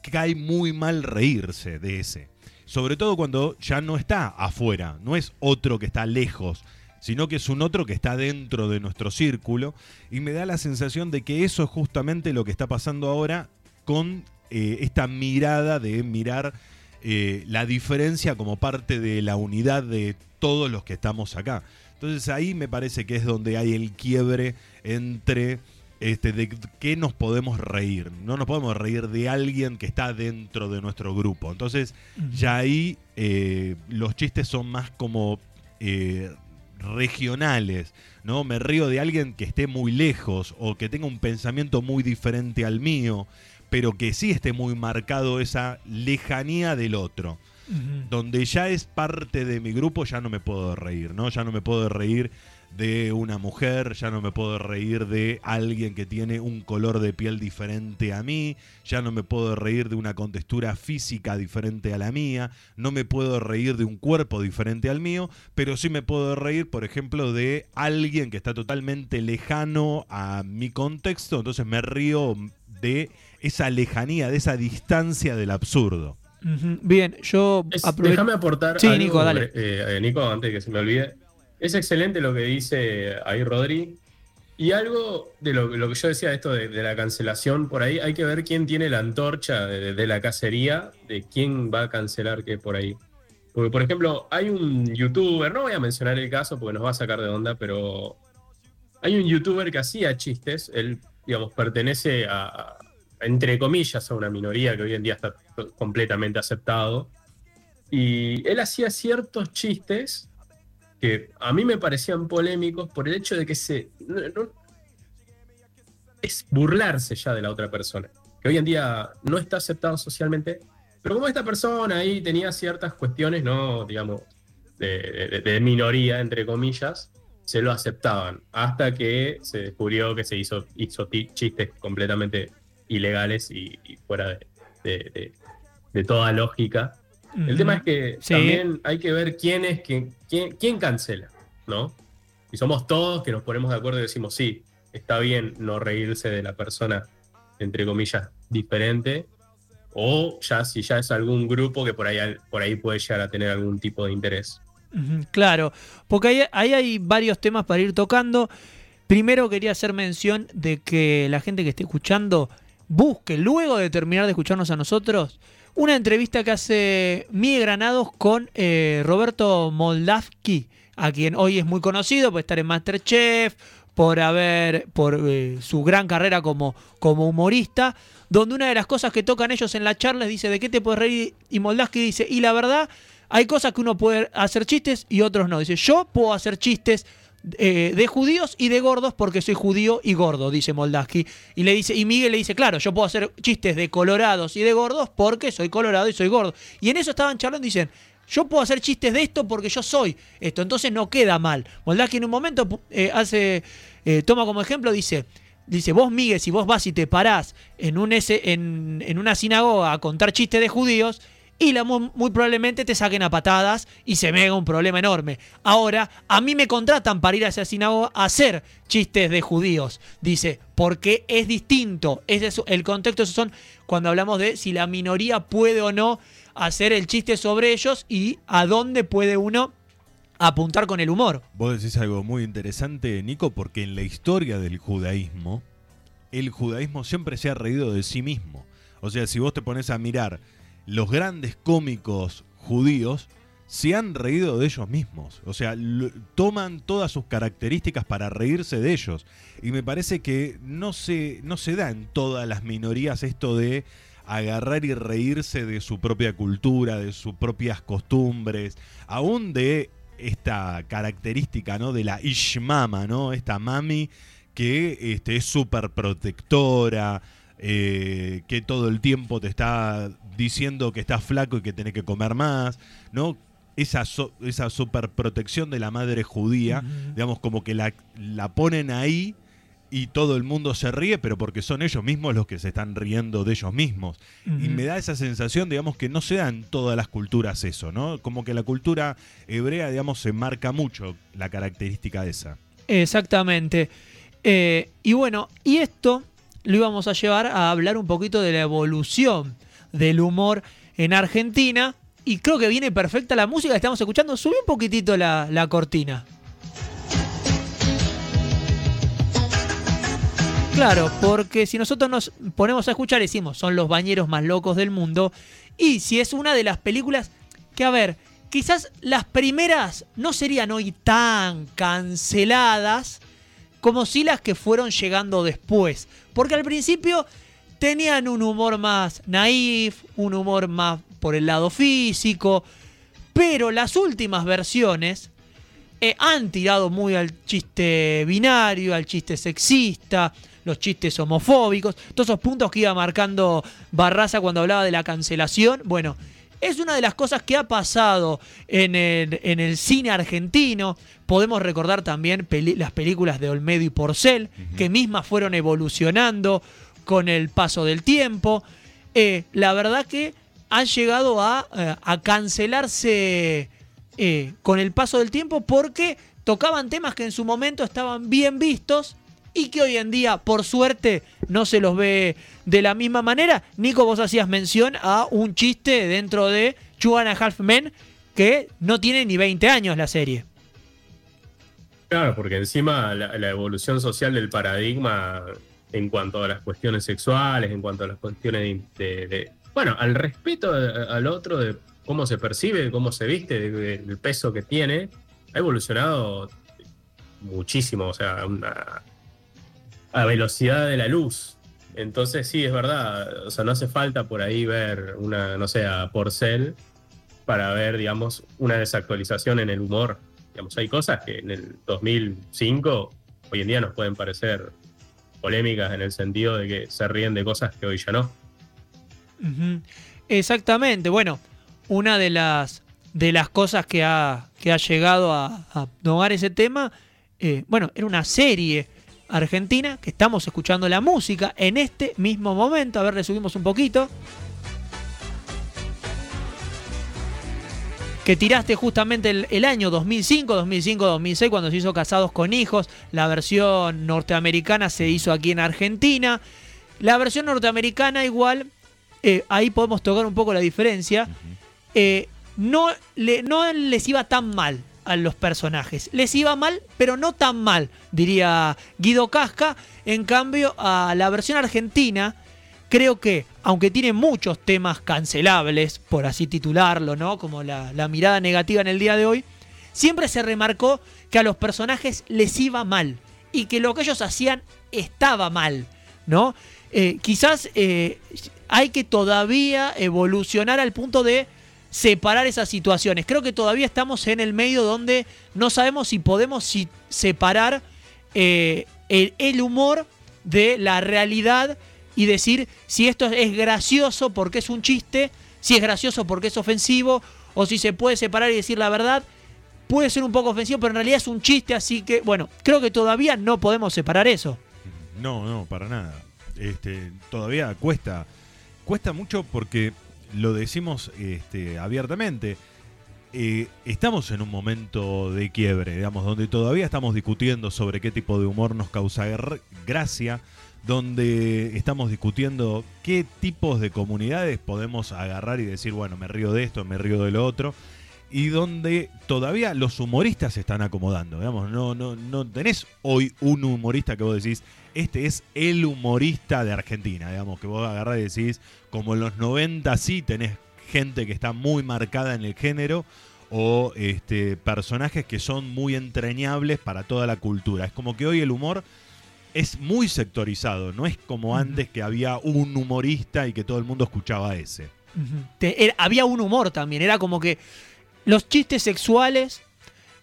cae muy mal reírse de ese. Sobre todo cuando ya no está afuera, no es otro que está lejos, sino que es un otro que está dentro de nuestro círculo. Y me da la sensación de que eso es justamente lo que está pasando ahora con eh, esta mirada de mirar eh, la diferencia como parte de la unidad de todos los que estamos acá. Entonces ahí me parece que es donde hay el quiebre entre este, de qué nos podemos reír. No nos podemos reír de alguien que está dentro de nuestro grupo. Entonces, ya ahí eh, los chistes son más como eh, regionales. ¿no? Me río de alguien que esté muy lejos o que tenga un pensamiento muy diferente al mío, pero que sí esté muy marcado esa lejanía del otro. Donde ya es parte de mi grupo, ya no me puedo reír, ¿no? Ya no me puedo reír de una mujer, ya no me puedo reír de alguien que tiene un color de piel diferente a mí, ya no me puedo reír de una contextura física diferente a la mía, no me puedo reír de un cuerpo diferente al mío, pero sí me puedo reír, por ejemplo, de alguien que está totalmente lejano a mi contexto, entonces me río de esa lejanía, de esa distancia del absurdo. Bien, yo déjame aportar Sí, algo, Nico, dale. eh, eh, Nico, antes de que se me olvide. Es excelente lo que dice ahí Rodri. Y algo de lo, que yo decía, esto de, la cancelación, por ahí hay que ver quién tiene la antorcha de, la cacería, de quién va a cancelar qué por ahí. Porque, por ejemplo, hay un youtuber, no voy a mencionar el caso porque nos va a sacar de onda, pero hay un youtuber que hacía chistes, él, digamos, pertenece a, entre comillas, a una minoría que hoy en día está completamente aceptado. Y él hacía ciertos chistes que a mí me parecían polémicos por el hecho de que se. es burlarse ya de la otra persona. Que hoy en día no está aceptado socialmente. Pero como esta persona ahí tenía ciertas cuestiones, ¿no? Digamos, de, minoría, entre comillas, se lo aceptaban. Hasta que se descubrió que se hizo, chistes completamente ilegales y, fuera de toda lógica. El tema es que Sí. también hay que ver quién es quién, quién, quién cancela, ¿no? Y somos todos que nos ponemos de acuerdo y decimos, sí, está bien no reírse de la persona, entre comillas, diferente. O ya si ya es algún grupo que por ahí, por ahí puede llegar a tener algún tipo de interés. Claro, porque ahí, ahí hay varios temas para ir tocando. Primero quería hacer mención de que la gente que esté escuchando busque, luego de terminar de escucharnos a nosotros, una entrevista que hace Miguel Granados con eh, Roberto Moldavsky, a quien hoy es muy conocido por estar en Masterchef, por haber, por eh, su gran carrera como, como humorista, donde una de las cosas que tocan ellos en la charla es, dice, ¿de qué te puedes reír? Y Moldavsky dice, y la verdad, hay cosas que uno puede hacer chistes y otros no. Dice, yo puedo hacer chistes eh, de judíos y de gordos porque soy judío y gordo, dice Moldaski. Y le dice, y Miguel le dice, claro, yo puedo hacer chistes de colorados y de gordos porque soy colorado y soy gordo. Y en eso estaban charlando y dicen, yo puedo hacer chistes de esto porque yo soy esto, entonces no queda mal. Moldaski en un momento eh, hace, eh, toma como ejemplo, dice, dice, vos Miguel, si vos vas y te parás en, un en, en una sinagoga a contar chistes de judíos, y la, muy, probablemente te saquen a patadas y se me haga un problema enorme. Ahora, a mí me contratan para ir a esa sinagoga a hacer chistes de judíos. Dice, porque es distinto. Ese es el contexto, esos son cuando hablamos de si la minoría puede o no hacer el chiste sobre ellos y a dónde puede uno apuntar con el humor. Vos decís algo muy interesante, Nico, porque en la historia del judaísmo, el judaísmo siempre se ha reído de sí mismo. O sea, si vos te pones a mirar los grandes cómicos judíos, se han reído de ellos mismos. O sea, toman todas sus características para reírse de ellos. Y me parece que no se, no se da en todas las minorías esto de agarrar y reírse de su propia cultura, de sus propias costumbres, aún de esta característica, ¿no? De la ishmama, ¿no? Esta mami que este, es súper protectora, eh, que todo el tiempo te está diciendo que estás flaco y que tenés que comer más, ¿no? Esa, so- esa super protección de la madre judía, digamos, como que la, la ponen ahí y todo el mundo se ríe, pero porque son ellos mismos los que se están riendo de ellos mismos. Y me da esa sensación, digamos, que no se da en todas las culturas eso, ¿no? Como que la cultura hebrea, digamos, se marca mucho la característica esa. Exactamente. Eh, y bueno, y esto lo íbamos a llevar a hablar un poquito de la evolución del humor en Argentina. Y creo que viene perfecta la música que estamos escuchando. Subí un poquitito la, la cortina. Claro, porque si nosotros nos ponemos a escuchar, decimos, son los bañeros más locos del mundo. Y si es una de las películas que, a ver, quizás las primeras no serían hoy tan canceladas como si las que fueron llegando después. Porque al principio tenían un humor más naif, un humor más por el lado físico, pero las últimas versiones eh, han tirado muy al chiste binario, al chiste sexista, los chistes homofóbicos, todos esos puntos que iba marcando Barraza cuando hablaba de la cancelación. Bueno, Es una de las cosas que ha pasado en el, en el cine argentino. Podemos recordar también las películas de Olmedo y Porcel, que mismas fueron evolucionando con el paso del tiempo. Eh, la verdad que han llegado a, eh, a cancelarse eh, con el paso del tiempo porque tocaban temas que en su momento estaban bien vistos y que hoy en día, por suerte, no se los ve de la misma manera. Nico, vos hacías mención a un chiste dentro de Two and a Half Men que no tiene ni 20 años la serie. Claro, porque encima la, evolución social del paradigma en cuanto a las cuestiones sexuales, en cuanto a las cuestiones de, bueno, al respeto al otro, de cómo se percibe, cómo se viste, del peso que tiene, ha evolucionado muchísimo, o sea, una, a velocidad de la luz. Entonces sí, es verdad, o sea, no hace falta por ahí ver una, no sé, Porcel para ver, digamos, una desactualización en el humor. Digamos, hay cosas que en el 2005 hoy en día nos pueden parecer polémicas en el sentido de que se ríen de cosas que hoy ya no. Exactamente, bueno, una de las, de las cosas que ha, que ha llegado a, a ese tema, eh, bueno, era una serie argentina, que estamos escuchando la música en este mismo momento. A ver, le subimos un poquito. Que tiraste justamente el, año 2005, 2005, 2006, cuando se hizo Casados con Hijos. La versión norteamericana se hizo aquí en Argentina. La versión norteamericana igual, eh, ahí podemos tocar un poco la diferencia. Eh, no, le, no les iba tan mal a los personajes. Les iba mal, pero no tan mal, diría Guido Casca. En cambio, a la versión argentina, creo que, aunque tiene muchos temas cancelables, por así titularlo, ¿no? Como la, mirada negativa en el día de hoy, siempre se remarcó que a los personajes les iba mal y que lo que ellos hacían estaba mal, ¿no? Eh, quizás eh, hay que todavía evolucionar al punto de separar esas situaciones. Creo que todavía estamos en el medio donde no sabemos si podemos separar eh, el, humor de la realidad y decir si esto es gracioso porque es un chiste, si es gracioso porque es ofensivo, o si se puede separar y decir la verdad. Puede ser un poco ofensivo, pero en realidad es un chiste, así que, bueno, creo que todavía no podemos separar eso. No, no, para nada. Este, todavía cuesta. Cuesta mucho porque lo decimos este, abiertamente. Eh, estamos en un momento de quiebre, digamos, donde todavía estamos discutiendo sobre qué tipo de humor nos causa gracia, donde estamos discutiendo qué tipos de comunidades podemos agarrar y decir, bueno, me río de esto, me río de lo otro, y donde todavía los humoristas se están acomodando, digamos, no, no, no tenés hoy un humorista que vos decís, este es el humorista de Argentina, digamos, que vos agarrás y decís, como en los 90 sí tenés gente que está muy marcada en el género o este, personajes que son muy entrañables para toda la cultura. Es como que hoy el humor es muy sectorizado, no es como antes que había un humorista y que todo el mundo escuchaba ese. había un humor también, era como que los chistes sexuales,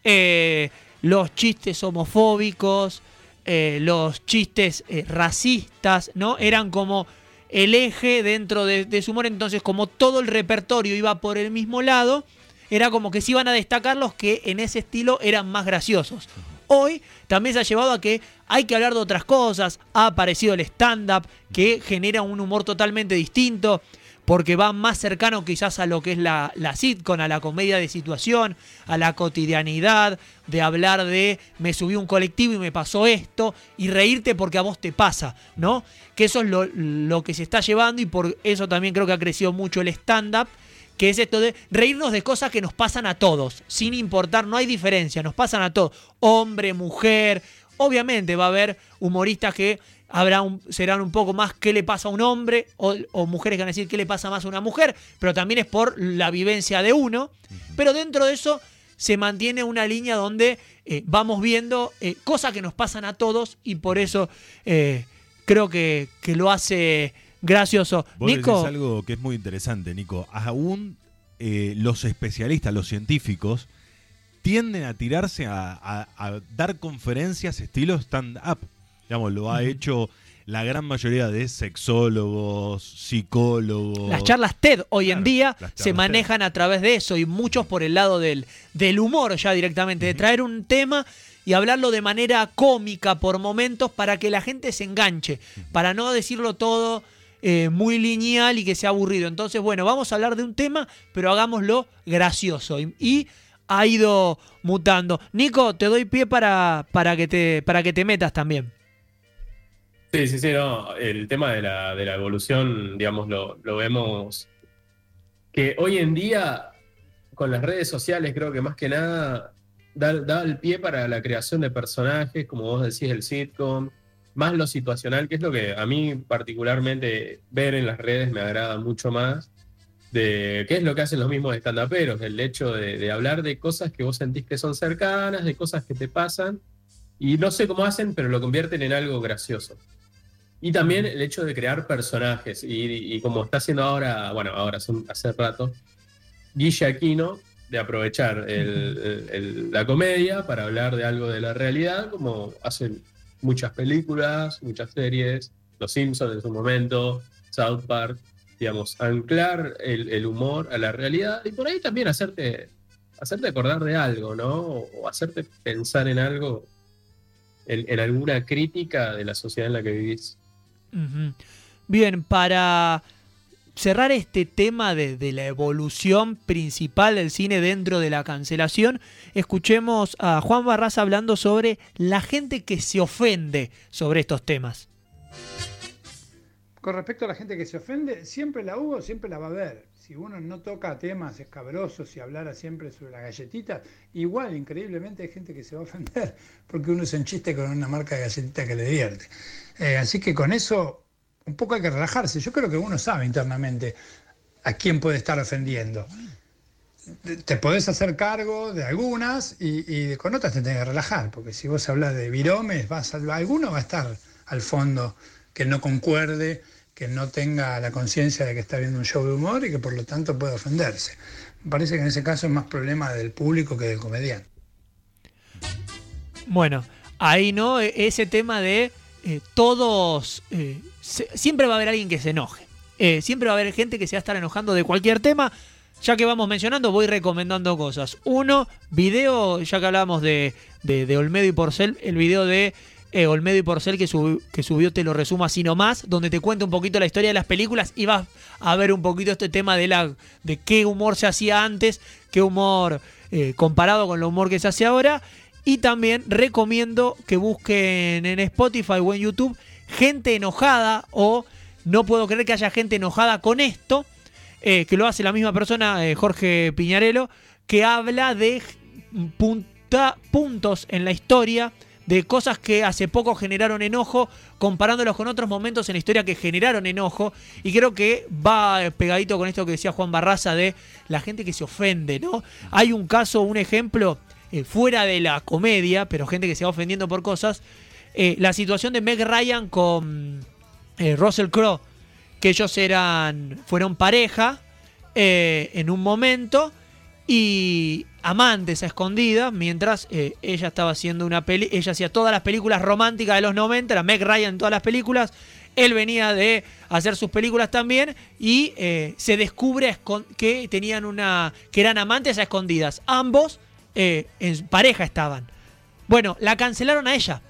eh, los chistes homofóbicos, eh, los chistes eh, racistas, ¿no? Eran como el eje dentro de, su humor, entonces como todo el repertorio iba por el mismo lado, era como que se iban a destacar los que en ese estilo eran más graciosos. Hoy también se ha llevado a que hay que hablar de otras cosas, ha aparecido el stand-up que genera un humor totalmente distinto porque va más cercano quizás a lo que es la, la sitcom, a la comedia de situación, a la cotidianidad, de hablar de me subí un colectivo y me pasó esto, y reírte porque a vos te pasa, ¿no? Que eso es lo, lo que se está llevando y por eso también creo que ha crecido mucho el stand-up, que es esto de reírnos de cosas que nos pasan a todos, sin importar, no hay diferencia, nos pasan a todos, hombre, mujer, obviamente va a haber humoristas que habrá un, serán un poco más qué le pasa a un hombre o, mujeres que van a decir qué le pasa más a una mujer, pero también es por la vivencia de uno. Pero dentro de eso se mantiene una línea donde eh, vamos viendo eh, cosas que nos pasan a todos y por eso eh, creo que, lo hace gracioso. Vos Nico. algo que es muy interesante, Nico. Aún los especialistas, los científicos, tienden a tirarse a dar conferencias estilo stand-up. Digamos, lo ha hecho la gran mayoría de sexólogos, psicólogos. Las charlas TED hoy en día se manejan a través de eso y muchos por el lado del, del humor ya directamente, de traer un tema y hablarlo de manera cómica por momentos para que la gente se enganche, para no decirlo todo eh, muy lineal y que sea aburrido. Entonces, bueno, vamos a hablar de un tema, pero hagámoslo gracioso. Y, ha ido mutando. Nico, te doy pie para, para, que, te, para que te metas también. Sí, sí, sí, no. El tema de la, de la evolución, digamos, lo, lo vemos que hoy en día, con las redes sociales, creo que más que nada da, da el pie para la creación de personajes, como vos decís, el sitcom, más lo situacional, que es lo que a mí particularmente ver en las redes me agrada mucho más, de qué es lo que hacen los mismos estandaperos, el hecho de, de hablar de cosas que vos sentís que son cercanas, de cosas que te pasan, y no sé cómo hacen, pero lo convierten en algo gracioso. Y también el hecho de crear personajes. Y, y como está haciendo ahora, bueno, ahora hace, un- hace rato, Guille Aquino, de aprovechar el- el- el- la comedia para hablar de algo de la realidad, como hacen muchas películas, muchas series, Los Simpsons en su momento, South Park, digamos, anclar el, el humor a la realidad y por ahí también hacerte, hacerte acordar de algo, ¿no? O hacerte pensar en algo, en, alguna crítica de la sociedad en la que vivís. Bien, para cerrar este tema de, la evolución principal del cine dentro de la cancelación, escuchemos a Juan Barras hablando sobre la gente que se ofende sobre estos temas. Con respecto a la gente que se ofende, siempre la hubo, siempre la va a haber. Si uno no toca temas escabrosos y hablara siempre sobre las galletitas, igual, increíblemente, hay gente que se va a ofender porque uno se enchiste con una marca de galletita que le divierte. Eh, así que con eso, un poco hay que relajarse. Yo creo que uno sabe internamente a quién puede estar ofendiendo. Te podés hacer cargo de algunas y, y con otras te tenés que relajar, porque si vos hablas de viromes, vas alguno va a estar al fondo que no concuerde, que no tenga la conciencia de que está viendo un show de humor y que por lo tanto puede ofenderse. Me parece que en ese caso es más problema del público que del comediante. Bueno, ahí no, E- ese tema de eh, todos, eh, siempre va a haber alguien que se enoje. Eh, siempre va a haber gente que se va a estar enojando de cualquier tema. Ya que vamos mencionando, voy recomendando cosas. Uno, video, ya que hablábamos de, de, Olmedo y Porcel, el video de Olmedo y Porcel que, subi- que subió, te lo resumo así nomás, donde te cuenta un poquito la historia de las películas y vas a ver un poquito este tema de, la, de qué humor se hacía antes, qué humor comparado con el humor que se hace ahora. Y también recomiendo que busquen en Spotify o en YouTube gente enojada o no puedo creer que haya gente enojada con esto, eh, que lo hace la misma persona, eh, Jorge Piñarelo, que habla de punta- puntos en la historia de cosas que hace poco generaron enojo, comparándolos con otros momentos en la historia que generaron enojo. Y creo que va eh, pegadito con esto que decía Juan Barraza de la gente que se ofende, ¿no? Hay un caso, un ejemplo, eh, fuera de la comedia, pero gente que se va ofendiendo por cosas. eh, la situación de Meg Ryan con eh, Russell Crowe, que ellos eran, fueron pareja en un momento y amantes a escondidas, mientras ella estaba haciendo una peli, ella hacía todas las películas románticas de los 90, era Meg Ryan en todas las películas, él venía de hacer sus películas también y se descubre que tenían una, que eran amantes a escondidas, ambos eh, en pareja estaban. Bueno, la cancelaron a ella.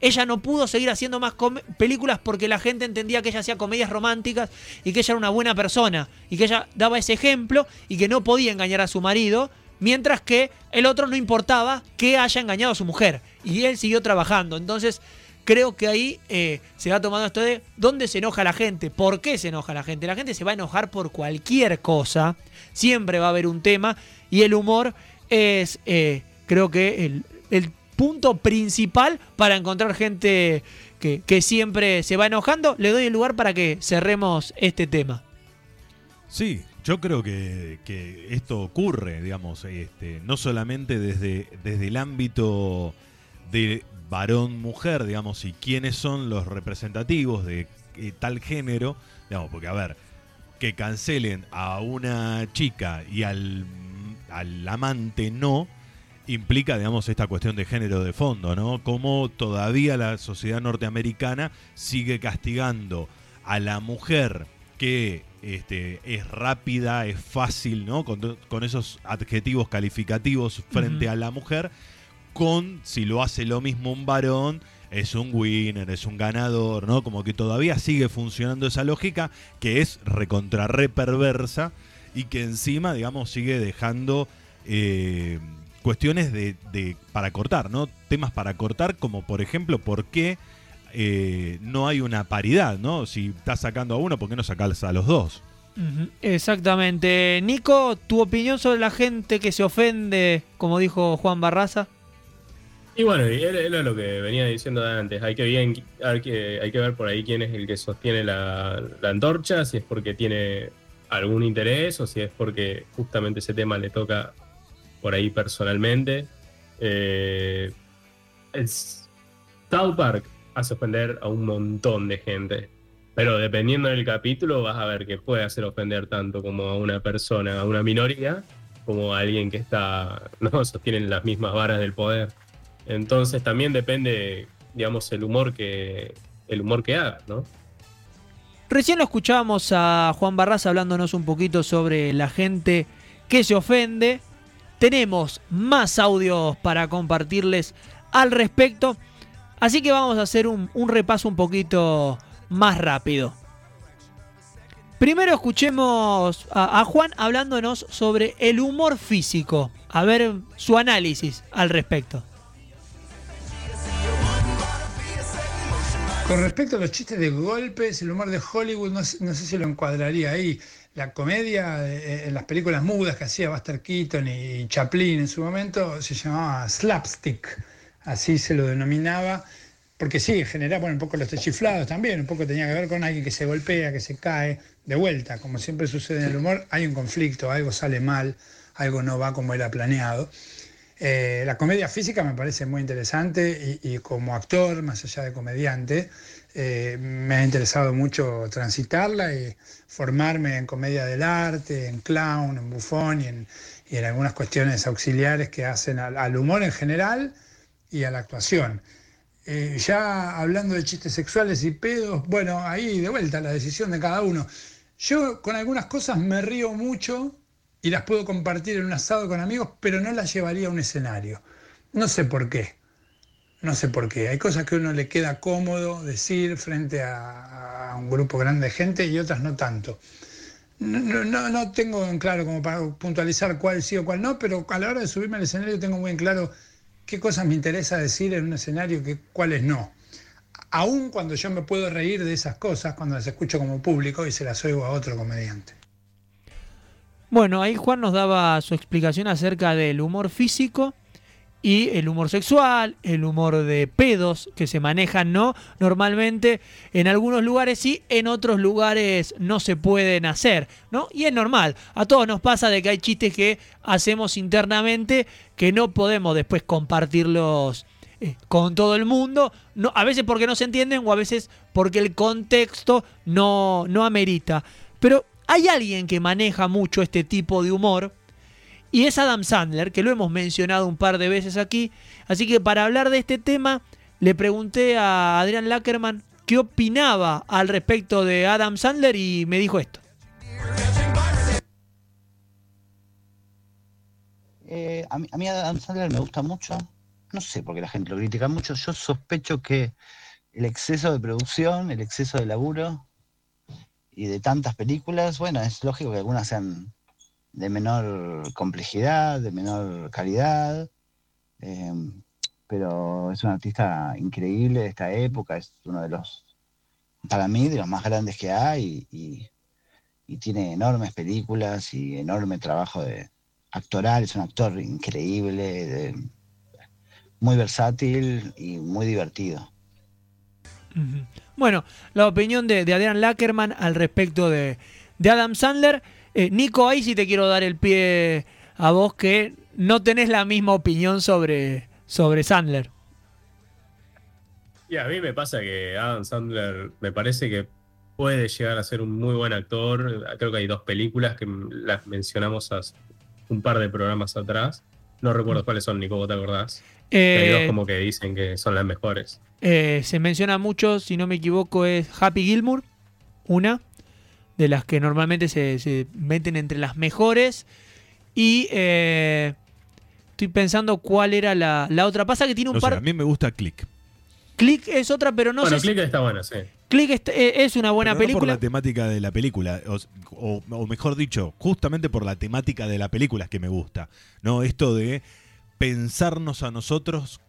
Ella no pudo seguir haciendo más películas porque la gente entendía que ella hacía comedias románticas y que ella era una buena persona y que ella daba ese ejemplo y que no podía engañar a su marido, mientras que el otro no importaba que haya engañado a su mujer y él siguió trabajando. Entonces creo que ahí eh, se va tomando esto de dónde se enoja la gente, por qué se enoja la gente. La gente se va a enojar por cualquier cosa, siempre va a haber un tema y el humor es eh, creo que el, el punto principal para encontrar gente que, que siempre se va enojando. Le doy el lugar para que cerremos este tema. Sí, yo creo que, que esto ocurre, digamos, este, no solamente desde, desde el ámbito de varón-mujer, digamos, y quiénes son los representativos de eh, tal género, digamos, porque a ver, que cancelen a una chica y al, al amante no, implica, digamos, esta cuestión de género de fondo, ¿no? Cómo todavía la sociedad norteamericana sigue castigando a la mujer que este, es rápida, es fácil, ¿no? Con, con esos adjetivos calificativos frente a la mujer, con si lo hace lo mismo un varón, es un winner, es un ganador, ¿no? Como que todavía sigue funcionando esa lógica que es recontra re perversa y que encima, digamos, sigue dejando eh, cuestiones de, de- para cortar, ¿no? Temas para cortar, como por ejemplo, ¿por qué eh, no hay una paridad, ¿no? Si estás sacando a uno, ¿por qué no sacas a los dos? Exactamente. Nico, ¿tu opinión sobre la gente que se ofende, como dijo Juan Barraza? Y bueno, era lo que venía diciendo antes. Hay que, bien, hay, que, hay que ver por ahí quién es el que sostiene la, la antorcha, si es porque tiene algún interés o si es porque justamente ese tema le toca por ahí personalmente. Eh, el South Park hace ofender a un montón de gente. Pero dependiendo del capítulo, vas a ver que puede hacer ofender tanto como a una persona, a una minoría, como a alguien que está, no sostiene las mismas varas del poder. Entonces también depende, digamos, el humor que, el humor que hagas, ¿no? Recién lo escuchábamos a Juan Barraza hablándonos un poquito sobre la gente que se ofende. Tenemos más audios para compartirles al respecto. Así que vamos a hacer un, un repaso un poquito más rápido. Primero escuchemos a, a Juan hablándonos sobre el humor físico. A ver su análisis al respecto. Con respecto a los chistes de golpes, el humor de Hollywood, no, sé si lo encuadraría ahí. La comedia eh, en las películas mudas que hacía Buster Keaton y Chaplin en su momento se llamaba slapstick, así se lo denominaba, porque sí, generaba bueno, un poco los chiflados también, un poco tenía que ver con alguien que se golpea, que se cae, de vuelta, como siempre sucede en el humor, hay un conflicto, algo sale mal, algo no va como era planeado. Eh, la comedia física me parece muy interesante y, como actor, más allá de comediante, eh, me ha interesado mucho transitarla y formarme en comedia del arte, en clown, en bufón y en, algunas cuestiones auxiliares que hacen al, al humor en general y a la actuación. Eh, ya hablando de chistes sexuales y pedos, bueno, ahí de vuelta la decisión de cada uno. Yo con algunas cosas me río mucho y las puedo compartir en un asado con amigos, pero no las llevaría a un escenario. No sé por qué. No sé por qué. Hay cosas que a uno le queda cómodo decir frente a, un grupo grande de gente y otras no tanto. No, no- no, no tengo en claro como para puntualizar cuál sí o cuál no, pero a la hora de subirme al escenario tengo muy en claro qué cosas me interesa decir en un escenario y cuáles no. Aún cuando yo me puedo reír de esas cosas, cuando las escucho como público y se las oigo a otro comediante. Bueno, ahí Juan nos daba su explicación acerca del humor físico y el humor sexual, el humor de pedos que se manejan, ¿no? Normalmente en algunos lugares sí, en otros lugares no se pueden hacer, ¿no? Y es normal, a todos nos pasa de que hay chistes que hacemos internamente que no podemos después compartirlos eh, con todo el mundo, no, a veces porque no se entienden o a veces porque el contexto no, no amerita. Pero hay alguien que maneja mucho este tipo de humor y es Adam Sandler, que lo hemos mencionado un par de veces aquí. Así que para hablar de este tema, le pregunté a Adrián Lackerman qué opinaba al respecto de Adam Sandler y me dijo esto. Eh, a, mí, a mí Adam Sandler me gusta mucho. No sé por qué la gente lo critica mucho. Yo sospecho que el exceso de producción, el exceso de laburo y de tantas películas, bueno, es lógico que algunas sean de menor complejidad, de menor calidad, eh, pero es un artista increíble de esta época, es uno de los, para mí, de los más grandes que hay y, y tiene enormes películas y enorme trabajo de actoral, es un actor increíble, de- muy versátil y muy divertido. Bueno, la opinión de, de Adrián Lackerman al respecto de, de Adam Sandler. Eh, Nico, ahí sí te quiero dar el pie a vos que no tenés la misma opinión sobre, sobre Sandler. Y a mí me pasa que Adam Sandler me parece que puede llegar a ser un muy buen actor. Creo que hay dos películas que las mencionamos hace un par de programas atrás. No recuerdo cuáles son, Nico, ¿vos te acordás? Hay dos Eh, como que dicen que son las mejores. eh, se menciona mucho, si no me equivoco, es Happy Gilmour, una de las que normalmente se, se meten entre las mejores. Y eh, estoy pensando cuál era la, la otra. Pasa que tiene un No sé, par. a mí me gusta Click. Click es otra, pero no bueno, sé. si- Click está bueno, sí. Click est- eh, es una buena Pero no por película. la temática de la película, o, o- o mejor dicho, justamente por la temática de la película es que me gusta. ¿no? Esto de pensarnos a nosotros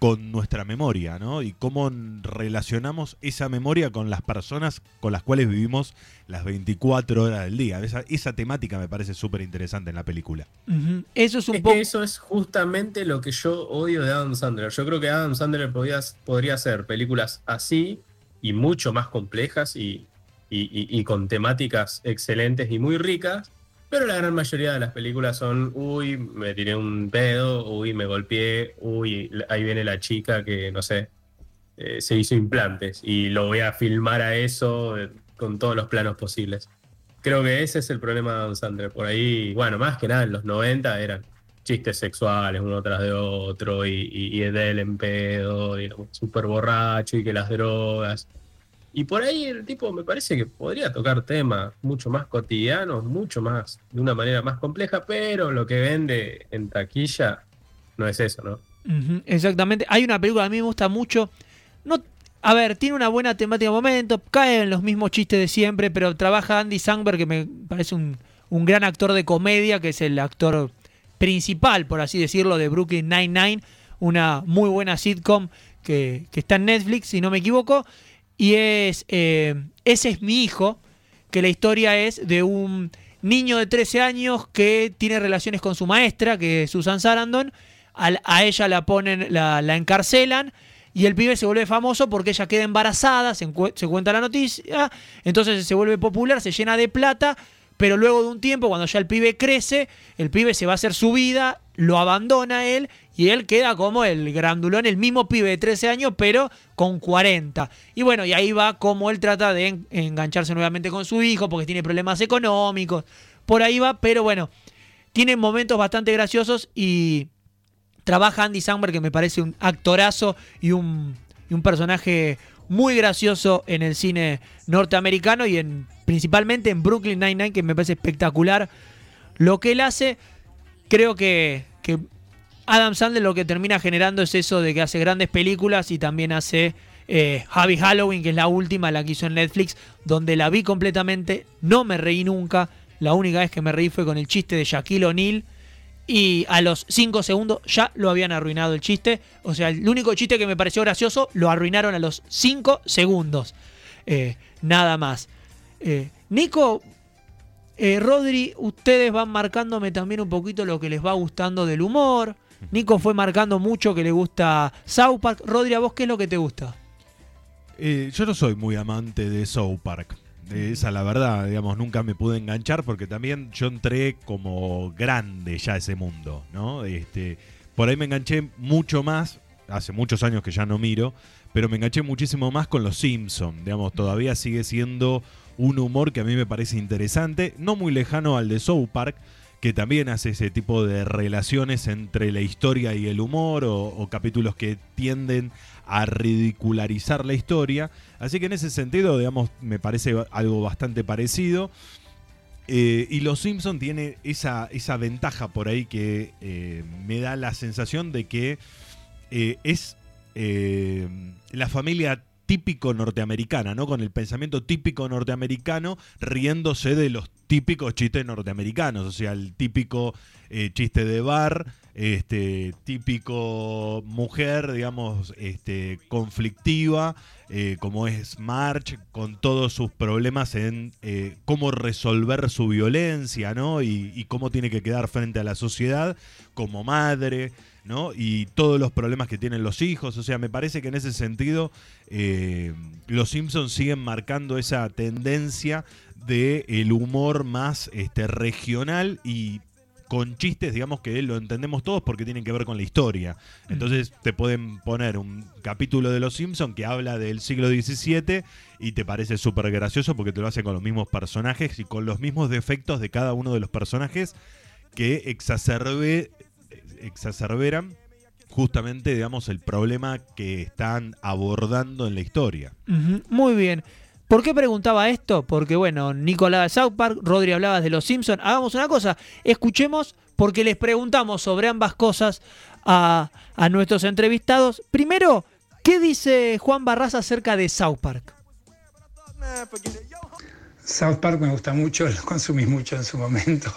con nuestra memoria, ¿no? Y cómo relacionamos esa memoria con las personas con las cuales vivimos las 24 horas del día. Esa, esa temática me parece súper interesante en la película. Eso es un Es poco. que eso es justamente lo que yo odio de Adam Sandler. Yo creo que Adam Sandler podía, podría hacer películas así y mucho más complejas y, y- y- y con temáticas excelentes y muy ricas, pero la gran mayoría de las películas son, uy, me tiré un pedo, uy, me golpeé, uy, ahí viene la chica que, no sé, eh, se hizo implantes y lo voy a filmar a eso eh, con todos los planos posibles. Creo que ese es el problema de Adam Sandler. Por ahí, bueno, más que nada en los 90 eran chistes sexuales uno tras de otro y, y, y de él en pedo, y súper borracho y que las drogas. Y por ahí el tipo me parece que podría tocar temas mucho más cotidianos, mucho más, de una manera más compleja, pero lo que vende en taquilla no es eso, ¿no? Exactamente. Hay una película que a mí me gusta mucho. No, a ver, tiene una buena temática de momento, cae en los mismos chistes de siempre, pero trabaja Andy Samberg, que me parece un, un gran actor de comedia, que es el actor principal, por así decirlo, de Brooklyn Nine-Nine, una muy buena sitcom que, que está en Netflix, si no me equivoco. Y es eh, Ese es mi hijo, que la historia es de un niño de 13 años que tiene relaciones con su maestra, que es Susan Sarandon. A ella la ponen, la, la encarcelan. Y el pibe se vuelve famoso porque ella queda embarazada, se, se cuenta la noticia, entonces se vuelve popular, se llena de plata, pero luego de un tiempo, cuando ya el pibe crece, el pibe se va a hacer su vida, lo abandona él y él queda como el grandulón, el mismo pibe de 13 años, pero con 40. Y bueno, y ahí va como él trata de en- engancharse nuevamente con su hijo porque tiene problemas económicos. Por ahí va, pero bueno, tiene momentos bastante graciosos y trabaja Andy Samberg, que me parece un actorazo y un, y un personaje muy gracioso en el cine norteamericano y en principalmente en Brooklyn Nine-Nine, que me parece espectacular lo que él hace. Creo que, que Adam Sandler lo que termina generando es eso de que hace grandes películas y también hace eh, Happy Halloween, que es la última, la que hizo en Netflix, donde la vi completamente, no me reí nunca. La única vez que me reí fue con el chiste de Shaquille O'Neal. Y a los 5 segundos ya lo habían arruinado el chiste. O sea, el único chiste que me pareció gracioso lo arruinaron a los 5 segundos. Eh, nada más. Eh, Nico, eh, Rodri, ustedes van marcándome también un poquito lo que les va gustando del humor. Nico fue marcando mucho que le gusta South Park. Rodri, ¿a vos qué es lo que te gusta? Yo no soy muy amante de South Park. Esa la verdad, digamos, nunca me pude enganchar porque también yo entré como grande ya a ese mundo, ¿no? Este, por ahí me enganché mucho más, hace muchos años que ya no miro, pero me enganché muchísimo más con los Simpsons, digamos, todavía sigue siendo un humor que a mí me parece interesante, no muy lejano al de South Park, que también hace ese tipo de relaciones entre la historia y el humor o, o capítulos que tienden a ridicularizar la historia. Así que en ese sentido, digamos, me parece algo bastante parecido. Eh, y Los Simpson tiene esa, esa ventaja por ahí que eh, me da la sensación de que eh, es la familia típico norteamericana, ¿no? Con el pensamiento típico norteamericano, riéndose de los típicos chistes norteamericanos, o sea, el típico eh, chiste de bar, este típico mujer, digamos, este conflictiva, eh, como es March, con todos sus problemas en eh, cómo resolver su violencia, ¿no? Y, y cómo tiene que quedar frente a la sociedad como madre, ¿no? Y todos los problemas que tienen los hijos. O sea, me parece que en ese sentido eh, los Simpsons siguen marcando esa tendencia de el humor más este, regional y con chistes, digamos que lo entendemos todos porque tienen que ver con la historia. Entonces te pueden poner un capítulo de Los Simpsons que habla del siglo XVII y te parece súper gracioso porque te lo hacen con los mismos personajes y con los mismos defectos de cada uno de los personajes que exacerbe exacerberan justamente, digamos, el problema que están abordando en la historia. Muy bien. ¿Por qué preguntaba esto? Porque, bueno, Nico hablaba de South Park, Rodri hablaba de Los Simpsons. Hagamos una cosa, escuchemos porque les preguntamos sobre ambas cosas a, a nuestros entrevistados. Primero, ¿qué dice Juan Barraza acerca de South Park? South Park me gusta mucho, lo consumí mucho en su momento.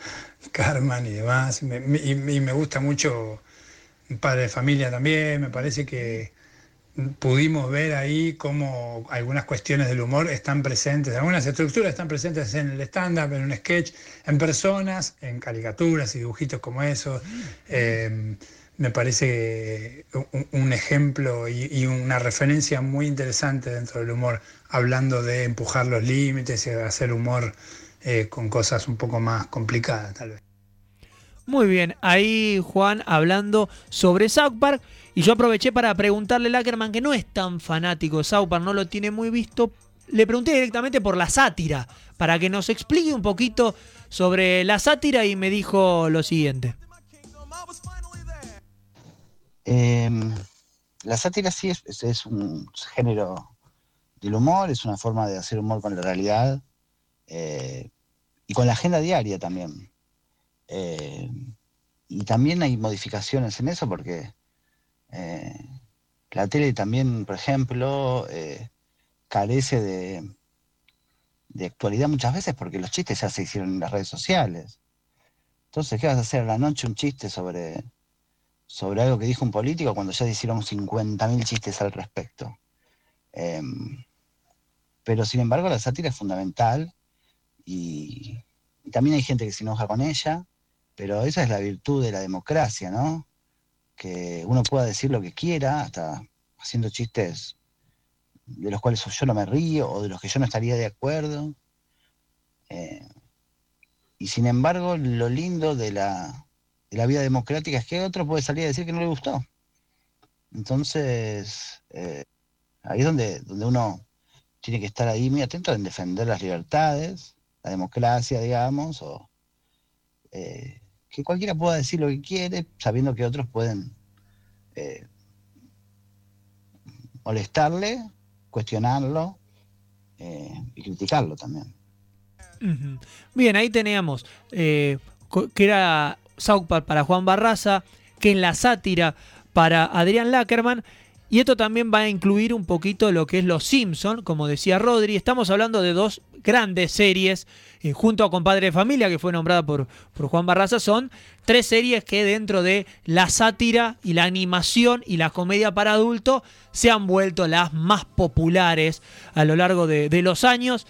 Carmen y demás. Y me gusta mucho Padre de Familia también. Me parece que pudimos ver ahí cómo algunas cuestiones del humor están presentes, algunas estructuras están presentes en el stand-up, en un sketch, en personas, en caricaturas y dibujitos como esos. Eh, me parece un, un ejemplo y, y una referencia muy interesante dentro del humor, hablando de empujar los límites y hacer humor eh, con cosas un poco más complicadas, tal vez. Muy bien, ahí Juan hablando sobre South Park. Y yo aproveché para preguntarle a Lackerman, que no es tan fanático de South Park, no lo tiene muy visto. Le pregunté directamente por la sátira, para que nos explique un poquito sobre la sátira y me dijo lo siguiente. Em, la sátira sí es, es- un género del humor, es una forma de hacer humor con la realidad eh, y con la agenda diaria también. Eh, y también hay modificaciones en eso porque eh, la tele también, por ejemplo, eh, carece de, de actualidad muchas veces porque los chistes ya se hicieron en las redes sociales. Entonces, ¿qué vas a hacer a la noche un chiste sobre, sobre algo que dijo un político cuando ya se hicieron 50.000 chistes al respecto? Em, pero sin embargo, la sátira es fundamental y, y también hay gente que se enoja con ella, pero esa es la virtud de la democracia, ¿no? Que uno pueda decir lo que quiera, hasta haciendo chistes de los cuales yo no me río o de los que yo no estaría de acuerdo. Eh, y sin embargo, lo lindo de la, de la vida democrática es que otro puede salir a decir que no le gustó. Entonces, eh, ahí es donde, donde uno tiene que estar ahí muy atento en defender las libertades, la democracia, digamos, o eh, que cualquiera pueda decir lo que quiere, sabiendo que otros pueden eh, molestarle, cuestionarlo eh, y criticarlo también. Bien, ahí teníamos eh, que era South para Juan Barraza, que en la sátira para Adrián Lackerman. Y esto también va a incluir un poquito lo que es Los Simpson, como decía Rodri. Estamos hablando de dos grandes series, eh, junto a Compadre de Familia, que fue nombrada por, por Juan Barraza. Son tres series que dentro de la sátira y la animación y la comedia para adultos se han vuelto las más populares a lo largo de, los años.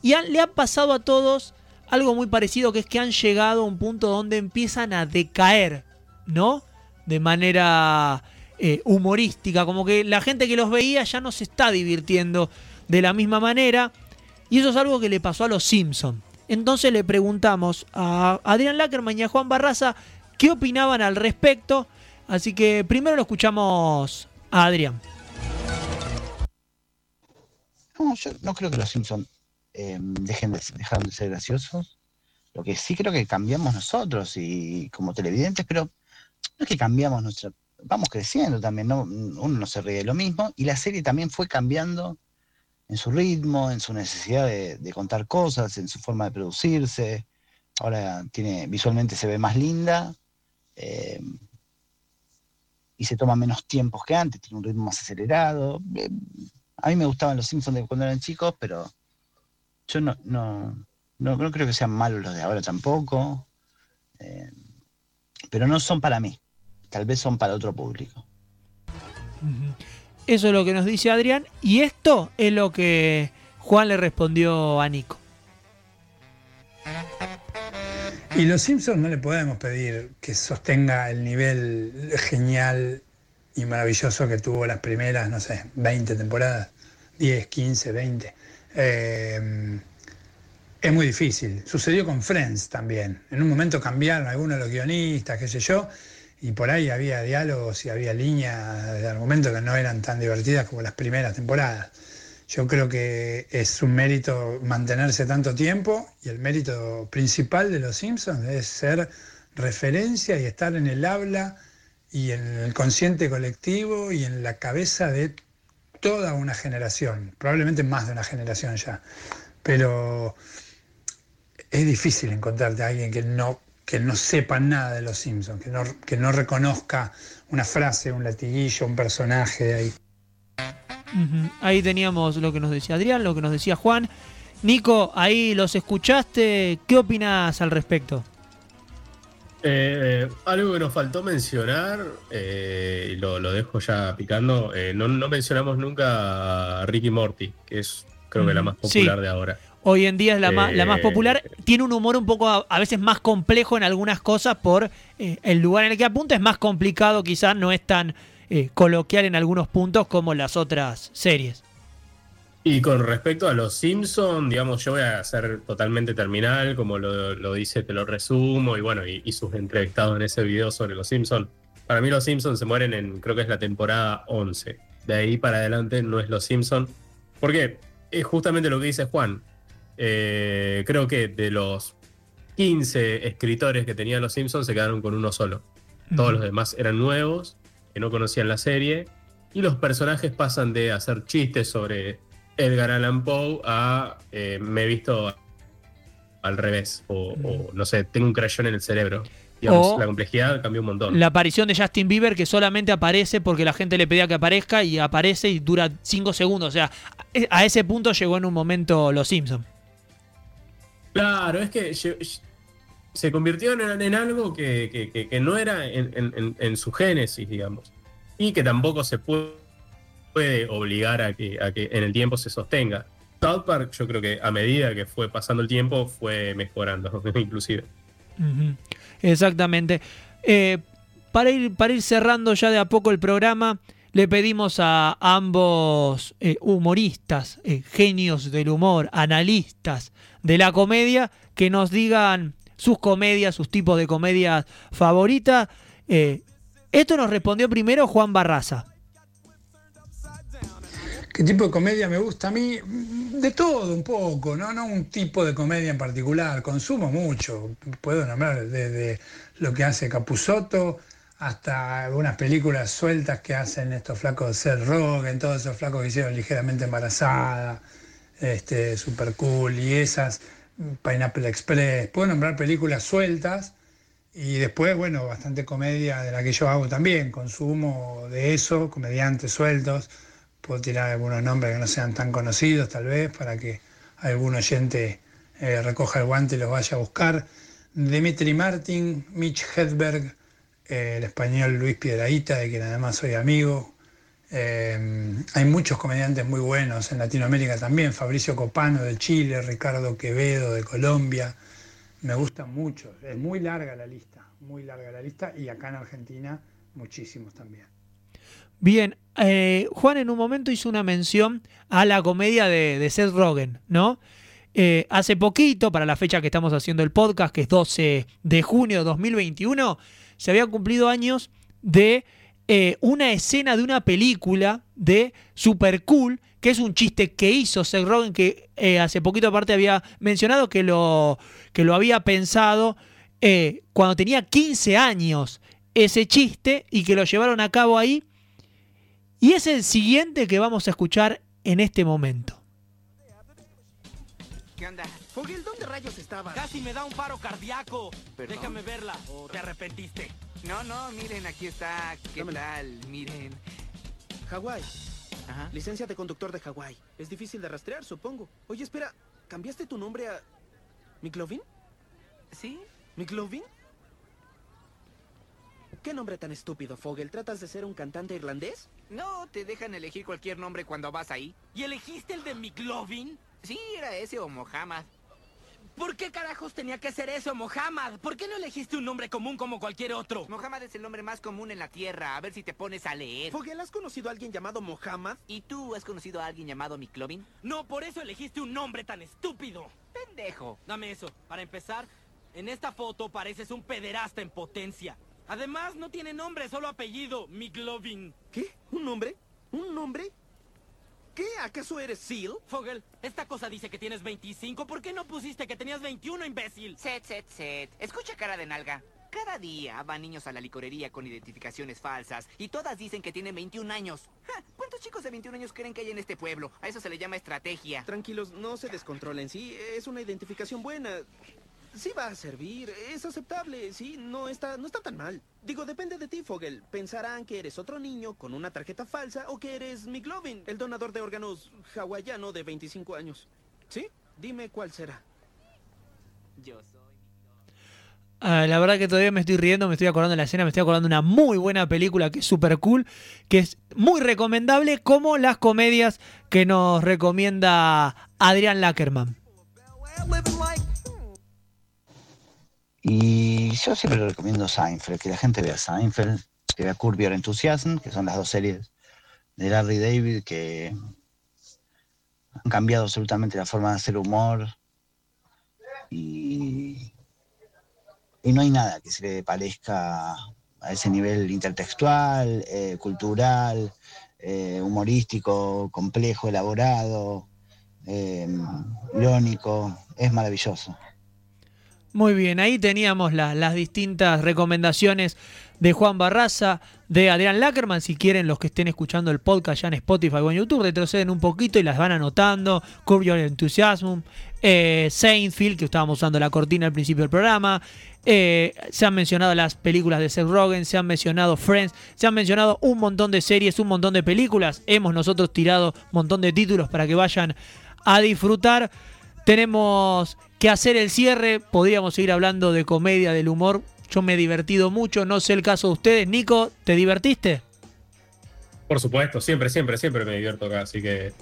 Y le ha pasado a todos algo muy parecido, que es que han llegado a un punto donde empiezan a decaer, ¿no? De manera eh, humorística, como que la gente que los veía ya no se está divirtiendo de la misma manera. Y eso es algo que le pasó a los Simpson. Entonces le preguntamos a Adrián Lackerman y a Juan Barraza qué opinaban al respecto. Así que primero lo escuchamos a Adrián. No, yo no creo que los Simpsons eh, dejen de, dejaron de ser graciosos. Lo que sí creo que cambiamos nosotros y como televidentes, pero no es que cambiamos nuestra... Vamos creciendo también, ¿no? Uno no se ríe de lo mismo y la serie también fue cambiando en su ritmo, en su necesidad de, contar cosas, en su forma de producirse. Ahora tiene, visualmente se ve más linda eh, y se toma menos tiempos que antes, tiene un ritmo más acelerado. Eh, a mí me gustaban los Simpsons de cuando eran chicos, pero yo no, no, no, no creo que sean malos los de ahora tampoco. Eh, pero no son para mí. Tal vez son para otro público. Eso es lo que nos dice Adrián. Y esto es lo que Juan le respondió a Nico. Y los Simpsons no le podemos pedir que sostenga el nivel genial y maravilloso que tuvo las primeras, no sé, 20 temporadas, 10, 15, 20. Eh, es muy difícil. Sucedió con Friends también. En un momento cambiaron algunos de los guionistas, qué sé yo, y por ahí había diálogos y había líneas de argumento que no eran tan divertidas como las primeras temporadas. Yo creo que es un mérito mantenerse tanto tiempo y el mérito principal de los Simpsons es ser referencia y estar en el habla y en el consciente colectivo y en la cabeza de toda una generación, probablemente más de una generación ya. Pero es difícil encontrarte a alguien que no, que no sepa nada de los Simpsons, que no, que no reconozca una frase, un latiguillo, un personaje de ahí. Ahí teníamos lo que nos decía Adrián, lo que nos decía Juan. Nico, ahí los escuchaste. ¿Qué opinas al respecto? Eh, algo que nos faltó mencionar, eh, y lo, lo dejo ya picando, eh, no, no mencionamos nunca a Ricky Morty, que es creo que la más Sí. popular de ahora. Hoy en día es la, más, la más Eh, popular. Tiene un humor un poco a, a veces más complejo en algunas cosas por eh, el lugar en el que apunta. Es más complicado, quizás no es tan eh, coloquial en algunos puntos como las otras series. Y con respecto a los Simpsons, digamos, yo voy a ser totalmente terminal, como lo, lo dice, te lo resumo, y bueno, y, y sus entrevistados en ese video sobre los Simpsons. Para mí los Simpsons se mueren en, creo que es la temporada 11. De ahí para adelante no es los Simpsons. Porque es justamente lo que dice Juan. Eh, creo que de los 15 escritores que tenían los Simpsons se quedaron con uno solo. Todos los demás eran nuevos, que no conocían la serie, y los personajes pasan de hacer chistes sobre Edgar Allan Poe a eh, me he visto al revés, o, o, no sé, tengo un crayón en el cerebro. Digamos, O la complejidad cambió un montón. La aparición de Justin Bieber que solamente aparece porque la gente le pedía que aparezca y aparece y dura 5 segundos. O sea, a ese punto llegó en un momento Los Simpsons. Claro, es que se convirtió en, algo que, no era en, su génesis, digamos. Y que tampoco se puede, obligar a que, a que en el tiempo se sostenga. South Park, yo creo que a medida que fue pasando el tiempo, fue mejorando, inclusive. Exactamente. Eh, para, ir, para ir cerrando ya de a poco el programa, le pedimos a ambos eh, humoristas, eh, genios del humor, analistas de la comedia, que nos digan sus comedias, sus tipos de comedias favoritas. Eh, esto nos respondió primero Juan Barraza. ¿Qué tipo de comedia me gusta a mí? De todo un poco, ¿no? No un tipo de comedia en particular. Consumo mucho. Puedo nombrar desde lo que hace Capusotto hasta algunas películas sueltas que hacen estos flacos de Seth Rogen, todos esos flacos que hicieron ligeramente embarazada, este, super cool y esas, Pineapple Express. Puedo nombrar películas sueltas y después, bueno, bastante comedia de la que yo hago también. Consumo de eso, comediantes sueltos. Puedo tirar algunos nombres que no sean tan conocidos, tal vez, para que algún oyente eh, recoja el guante y los vaya a buscar. Dimitri Martin, Mitch Hedberg, el español Luis Piedraíta, de quien además soy amigo. Eh, hay muchos comediantes muy buenos en Latinoamérica también. Fabricio Copano de Chile, Ricardo Quevedo de Colombia. Me gustan mucho. Es muy larga la lista, muy larga la lista. Y acá en Argentina, muchísimos también. Bien, eh, Juan en un momento hizo una mención a la comedia de, de Seth Rogen, ¿no? Eh, hace poquito, para la fecha que estamos haciendo el podcast, que es 12 de junio de 2021, se habían cumplido años de eh, una escena de una película de Super Cool, que es un chiste que hizo Seth Rogen, que eh, hace poquito aparte había mencionado que lo, que lo había pensado eh, cuando tenía 15 años ese chiste y que lo llevaron a cabo ahí. Y es el siguiente que vamos a escuchar en este momento. ¿Dónde rayos estabas? Casi me da un paro cardíaco. ¿Perdón? Déjame verla. ¿O te arrepentiste? No, no, miren, aquí está. ¿Qué Dámela. tal? Miren. Hawái. Ajá. Licencia de conductor de Hawái. Es difícil de rastrear, supongo. Oye, espera, ¿cambiaste tu nombre a. ¿Miclovin? ¿Sí? ¿Miclovin? ¿Qué nombre tan estúpido, Fogel? ¿Tratas de ser un cantante irlandés? No, te dejan elegir cualquier nombre cuando vas ahí. ¿Y elegiste el de McLovin? Sí, era ese o Mohammed. ¿Por qué carajos tenía que ser eso, Mohammed? ¿Por qué no elegiste un nombre común como cualquier otro? Mohammed es el nombre más común en la Tierra. A ver si te pones a leer. Fogel, ¿has conocido a alguien llamado Mohammed? ¿Y tú has conocido a alguien llamado Miklovin? No, por eso elegiste un nombre tan estúpido. Pendejo. Dame eso. Para empezar, en esta foto pareces un pederasta en potencia. Además, no tiene nombre, solo apellido, McLovin. ¿Qué? ¿Un nombre? ¿Un nombre? ¿Qué? ¿Acaso eres Seal? Fogel, esta cosa dice que tienes 25. ¿Por qué no pusiste que tenías 21, imbécil? Set, set, set. Escucha cara de nalga. Cada día van niños a la licorería con identificaciones falsas y todas dicen que tienen 21 años. Ja, ¿Cuántos chicos de 21 años creen que hay en este pueblo? A eso se le llama estrategia. Tranquilos, no se descontrolen, sí, es una identificación buena. Sí va a servir, es aceptable, sí, no está, no está tan mal. Digo, depende de ti, Fogel. Pensarán que eres otro niño con una tarjeta falsa o que eres McLovin, el donador de órganos hawaiano de 25 años. ¿Sí? Dime cuál será. Yo soy... Ah, la verdad que todavía me estoy riendo, me estoy acordando de la escena, me estoy acordando de una muy buena película que es super cool, que es muy recomendable, como las comedias que nos recomienda Adrián Lackerman. Y yo siempre le recomiendo Seinfeld, que la gente vea Seinfeld, que vea Curb Your Enthusiasm, que son las dos series de Larry David que han cambiado absolutamente la forma de hacer humor. Y, y no hay nada que se le parezca a ese nivel intertextual, eh, cultural, eh, humorístico, complejo, elaborado, eh, irónico. Es maravilloso. Muy bien, ahí teníamos la- las distintas recomendaciones de Juan Barraza, de Adrián Lackerman. Si quieren, los que estén escuchando el podcast ya en Spotify o en YouTube, retroceden un poquito y las van anotando. Curb Your Enthusiasm, eh, que estábamos usando la cortina al principio del programa. eh, se han mencionado las películas de Seth Rogen, se han mencionado Friends, se han mencionado un montón de series, un montón de películas. Hemos nosotros tirado un montón de títulos para que vayan a disfrutar. Tenemos que hacer el cierre. Podríamos seguir hablando de comedia, del humor. Yo me he divertido mucho. No sé el caso de ustedes. Nico, ¿te divertiste? Por supuesto, siempre, siempre, siempre me divierto acá. Así que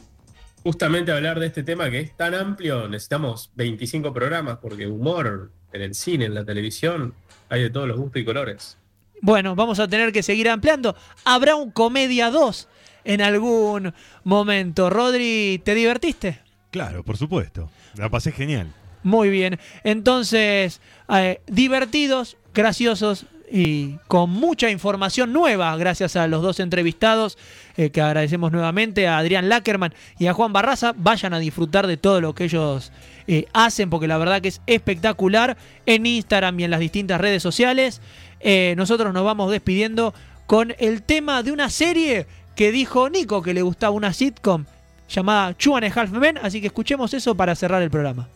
justamente hablar de este tema que es tan amplio, necesitamos 25 programas porque humor en el cine, en la televisión, hay de todos los gustos y colores. Bueno, vamos a tener que seguir ampliando. Habrá un Comedia 2 en algún momento. Rodri, ¿te divertiste? Claro, por supuesto. La pasé genial. Muy bien. Entonces, eh, divertidos, graciosos y con mucha información nueva, gracias a los dos entrevistados, eh, que agradecemos nuevamente a Adrián Lackerman y a Juan Barraza. Vayan a disfrutar de todo lo que ellos eh, hacen, porque la verdad que es espectacular en Instagram y en las distintas redes sociales. Nosotros nos vamos despidiendo con el tema de una serie que dijo Nico que le gustaba una sitcom llamada a Half Men, así que escuchemos eso para cerrar el programa.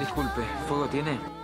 Disculpe, ¿fuego tiene?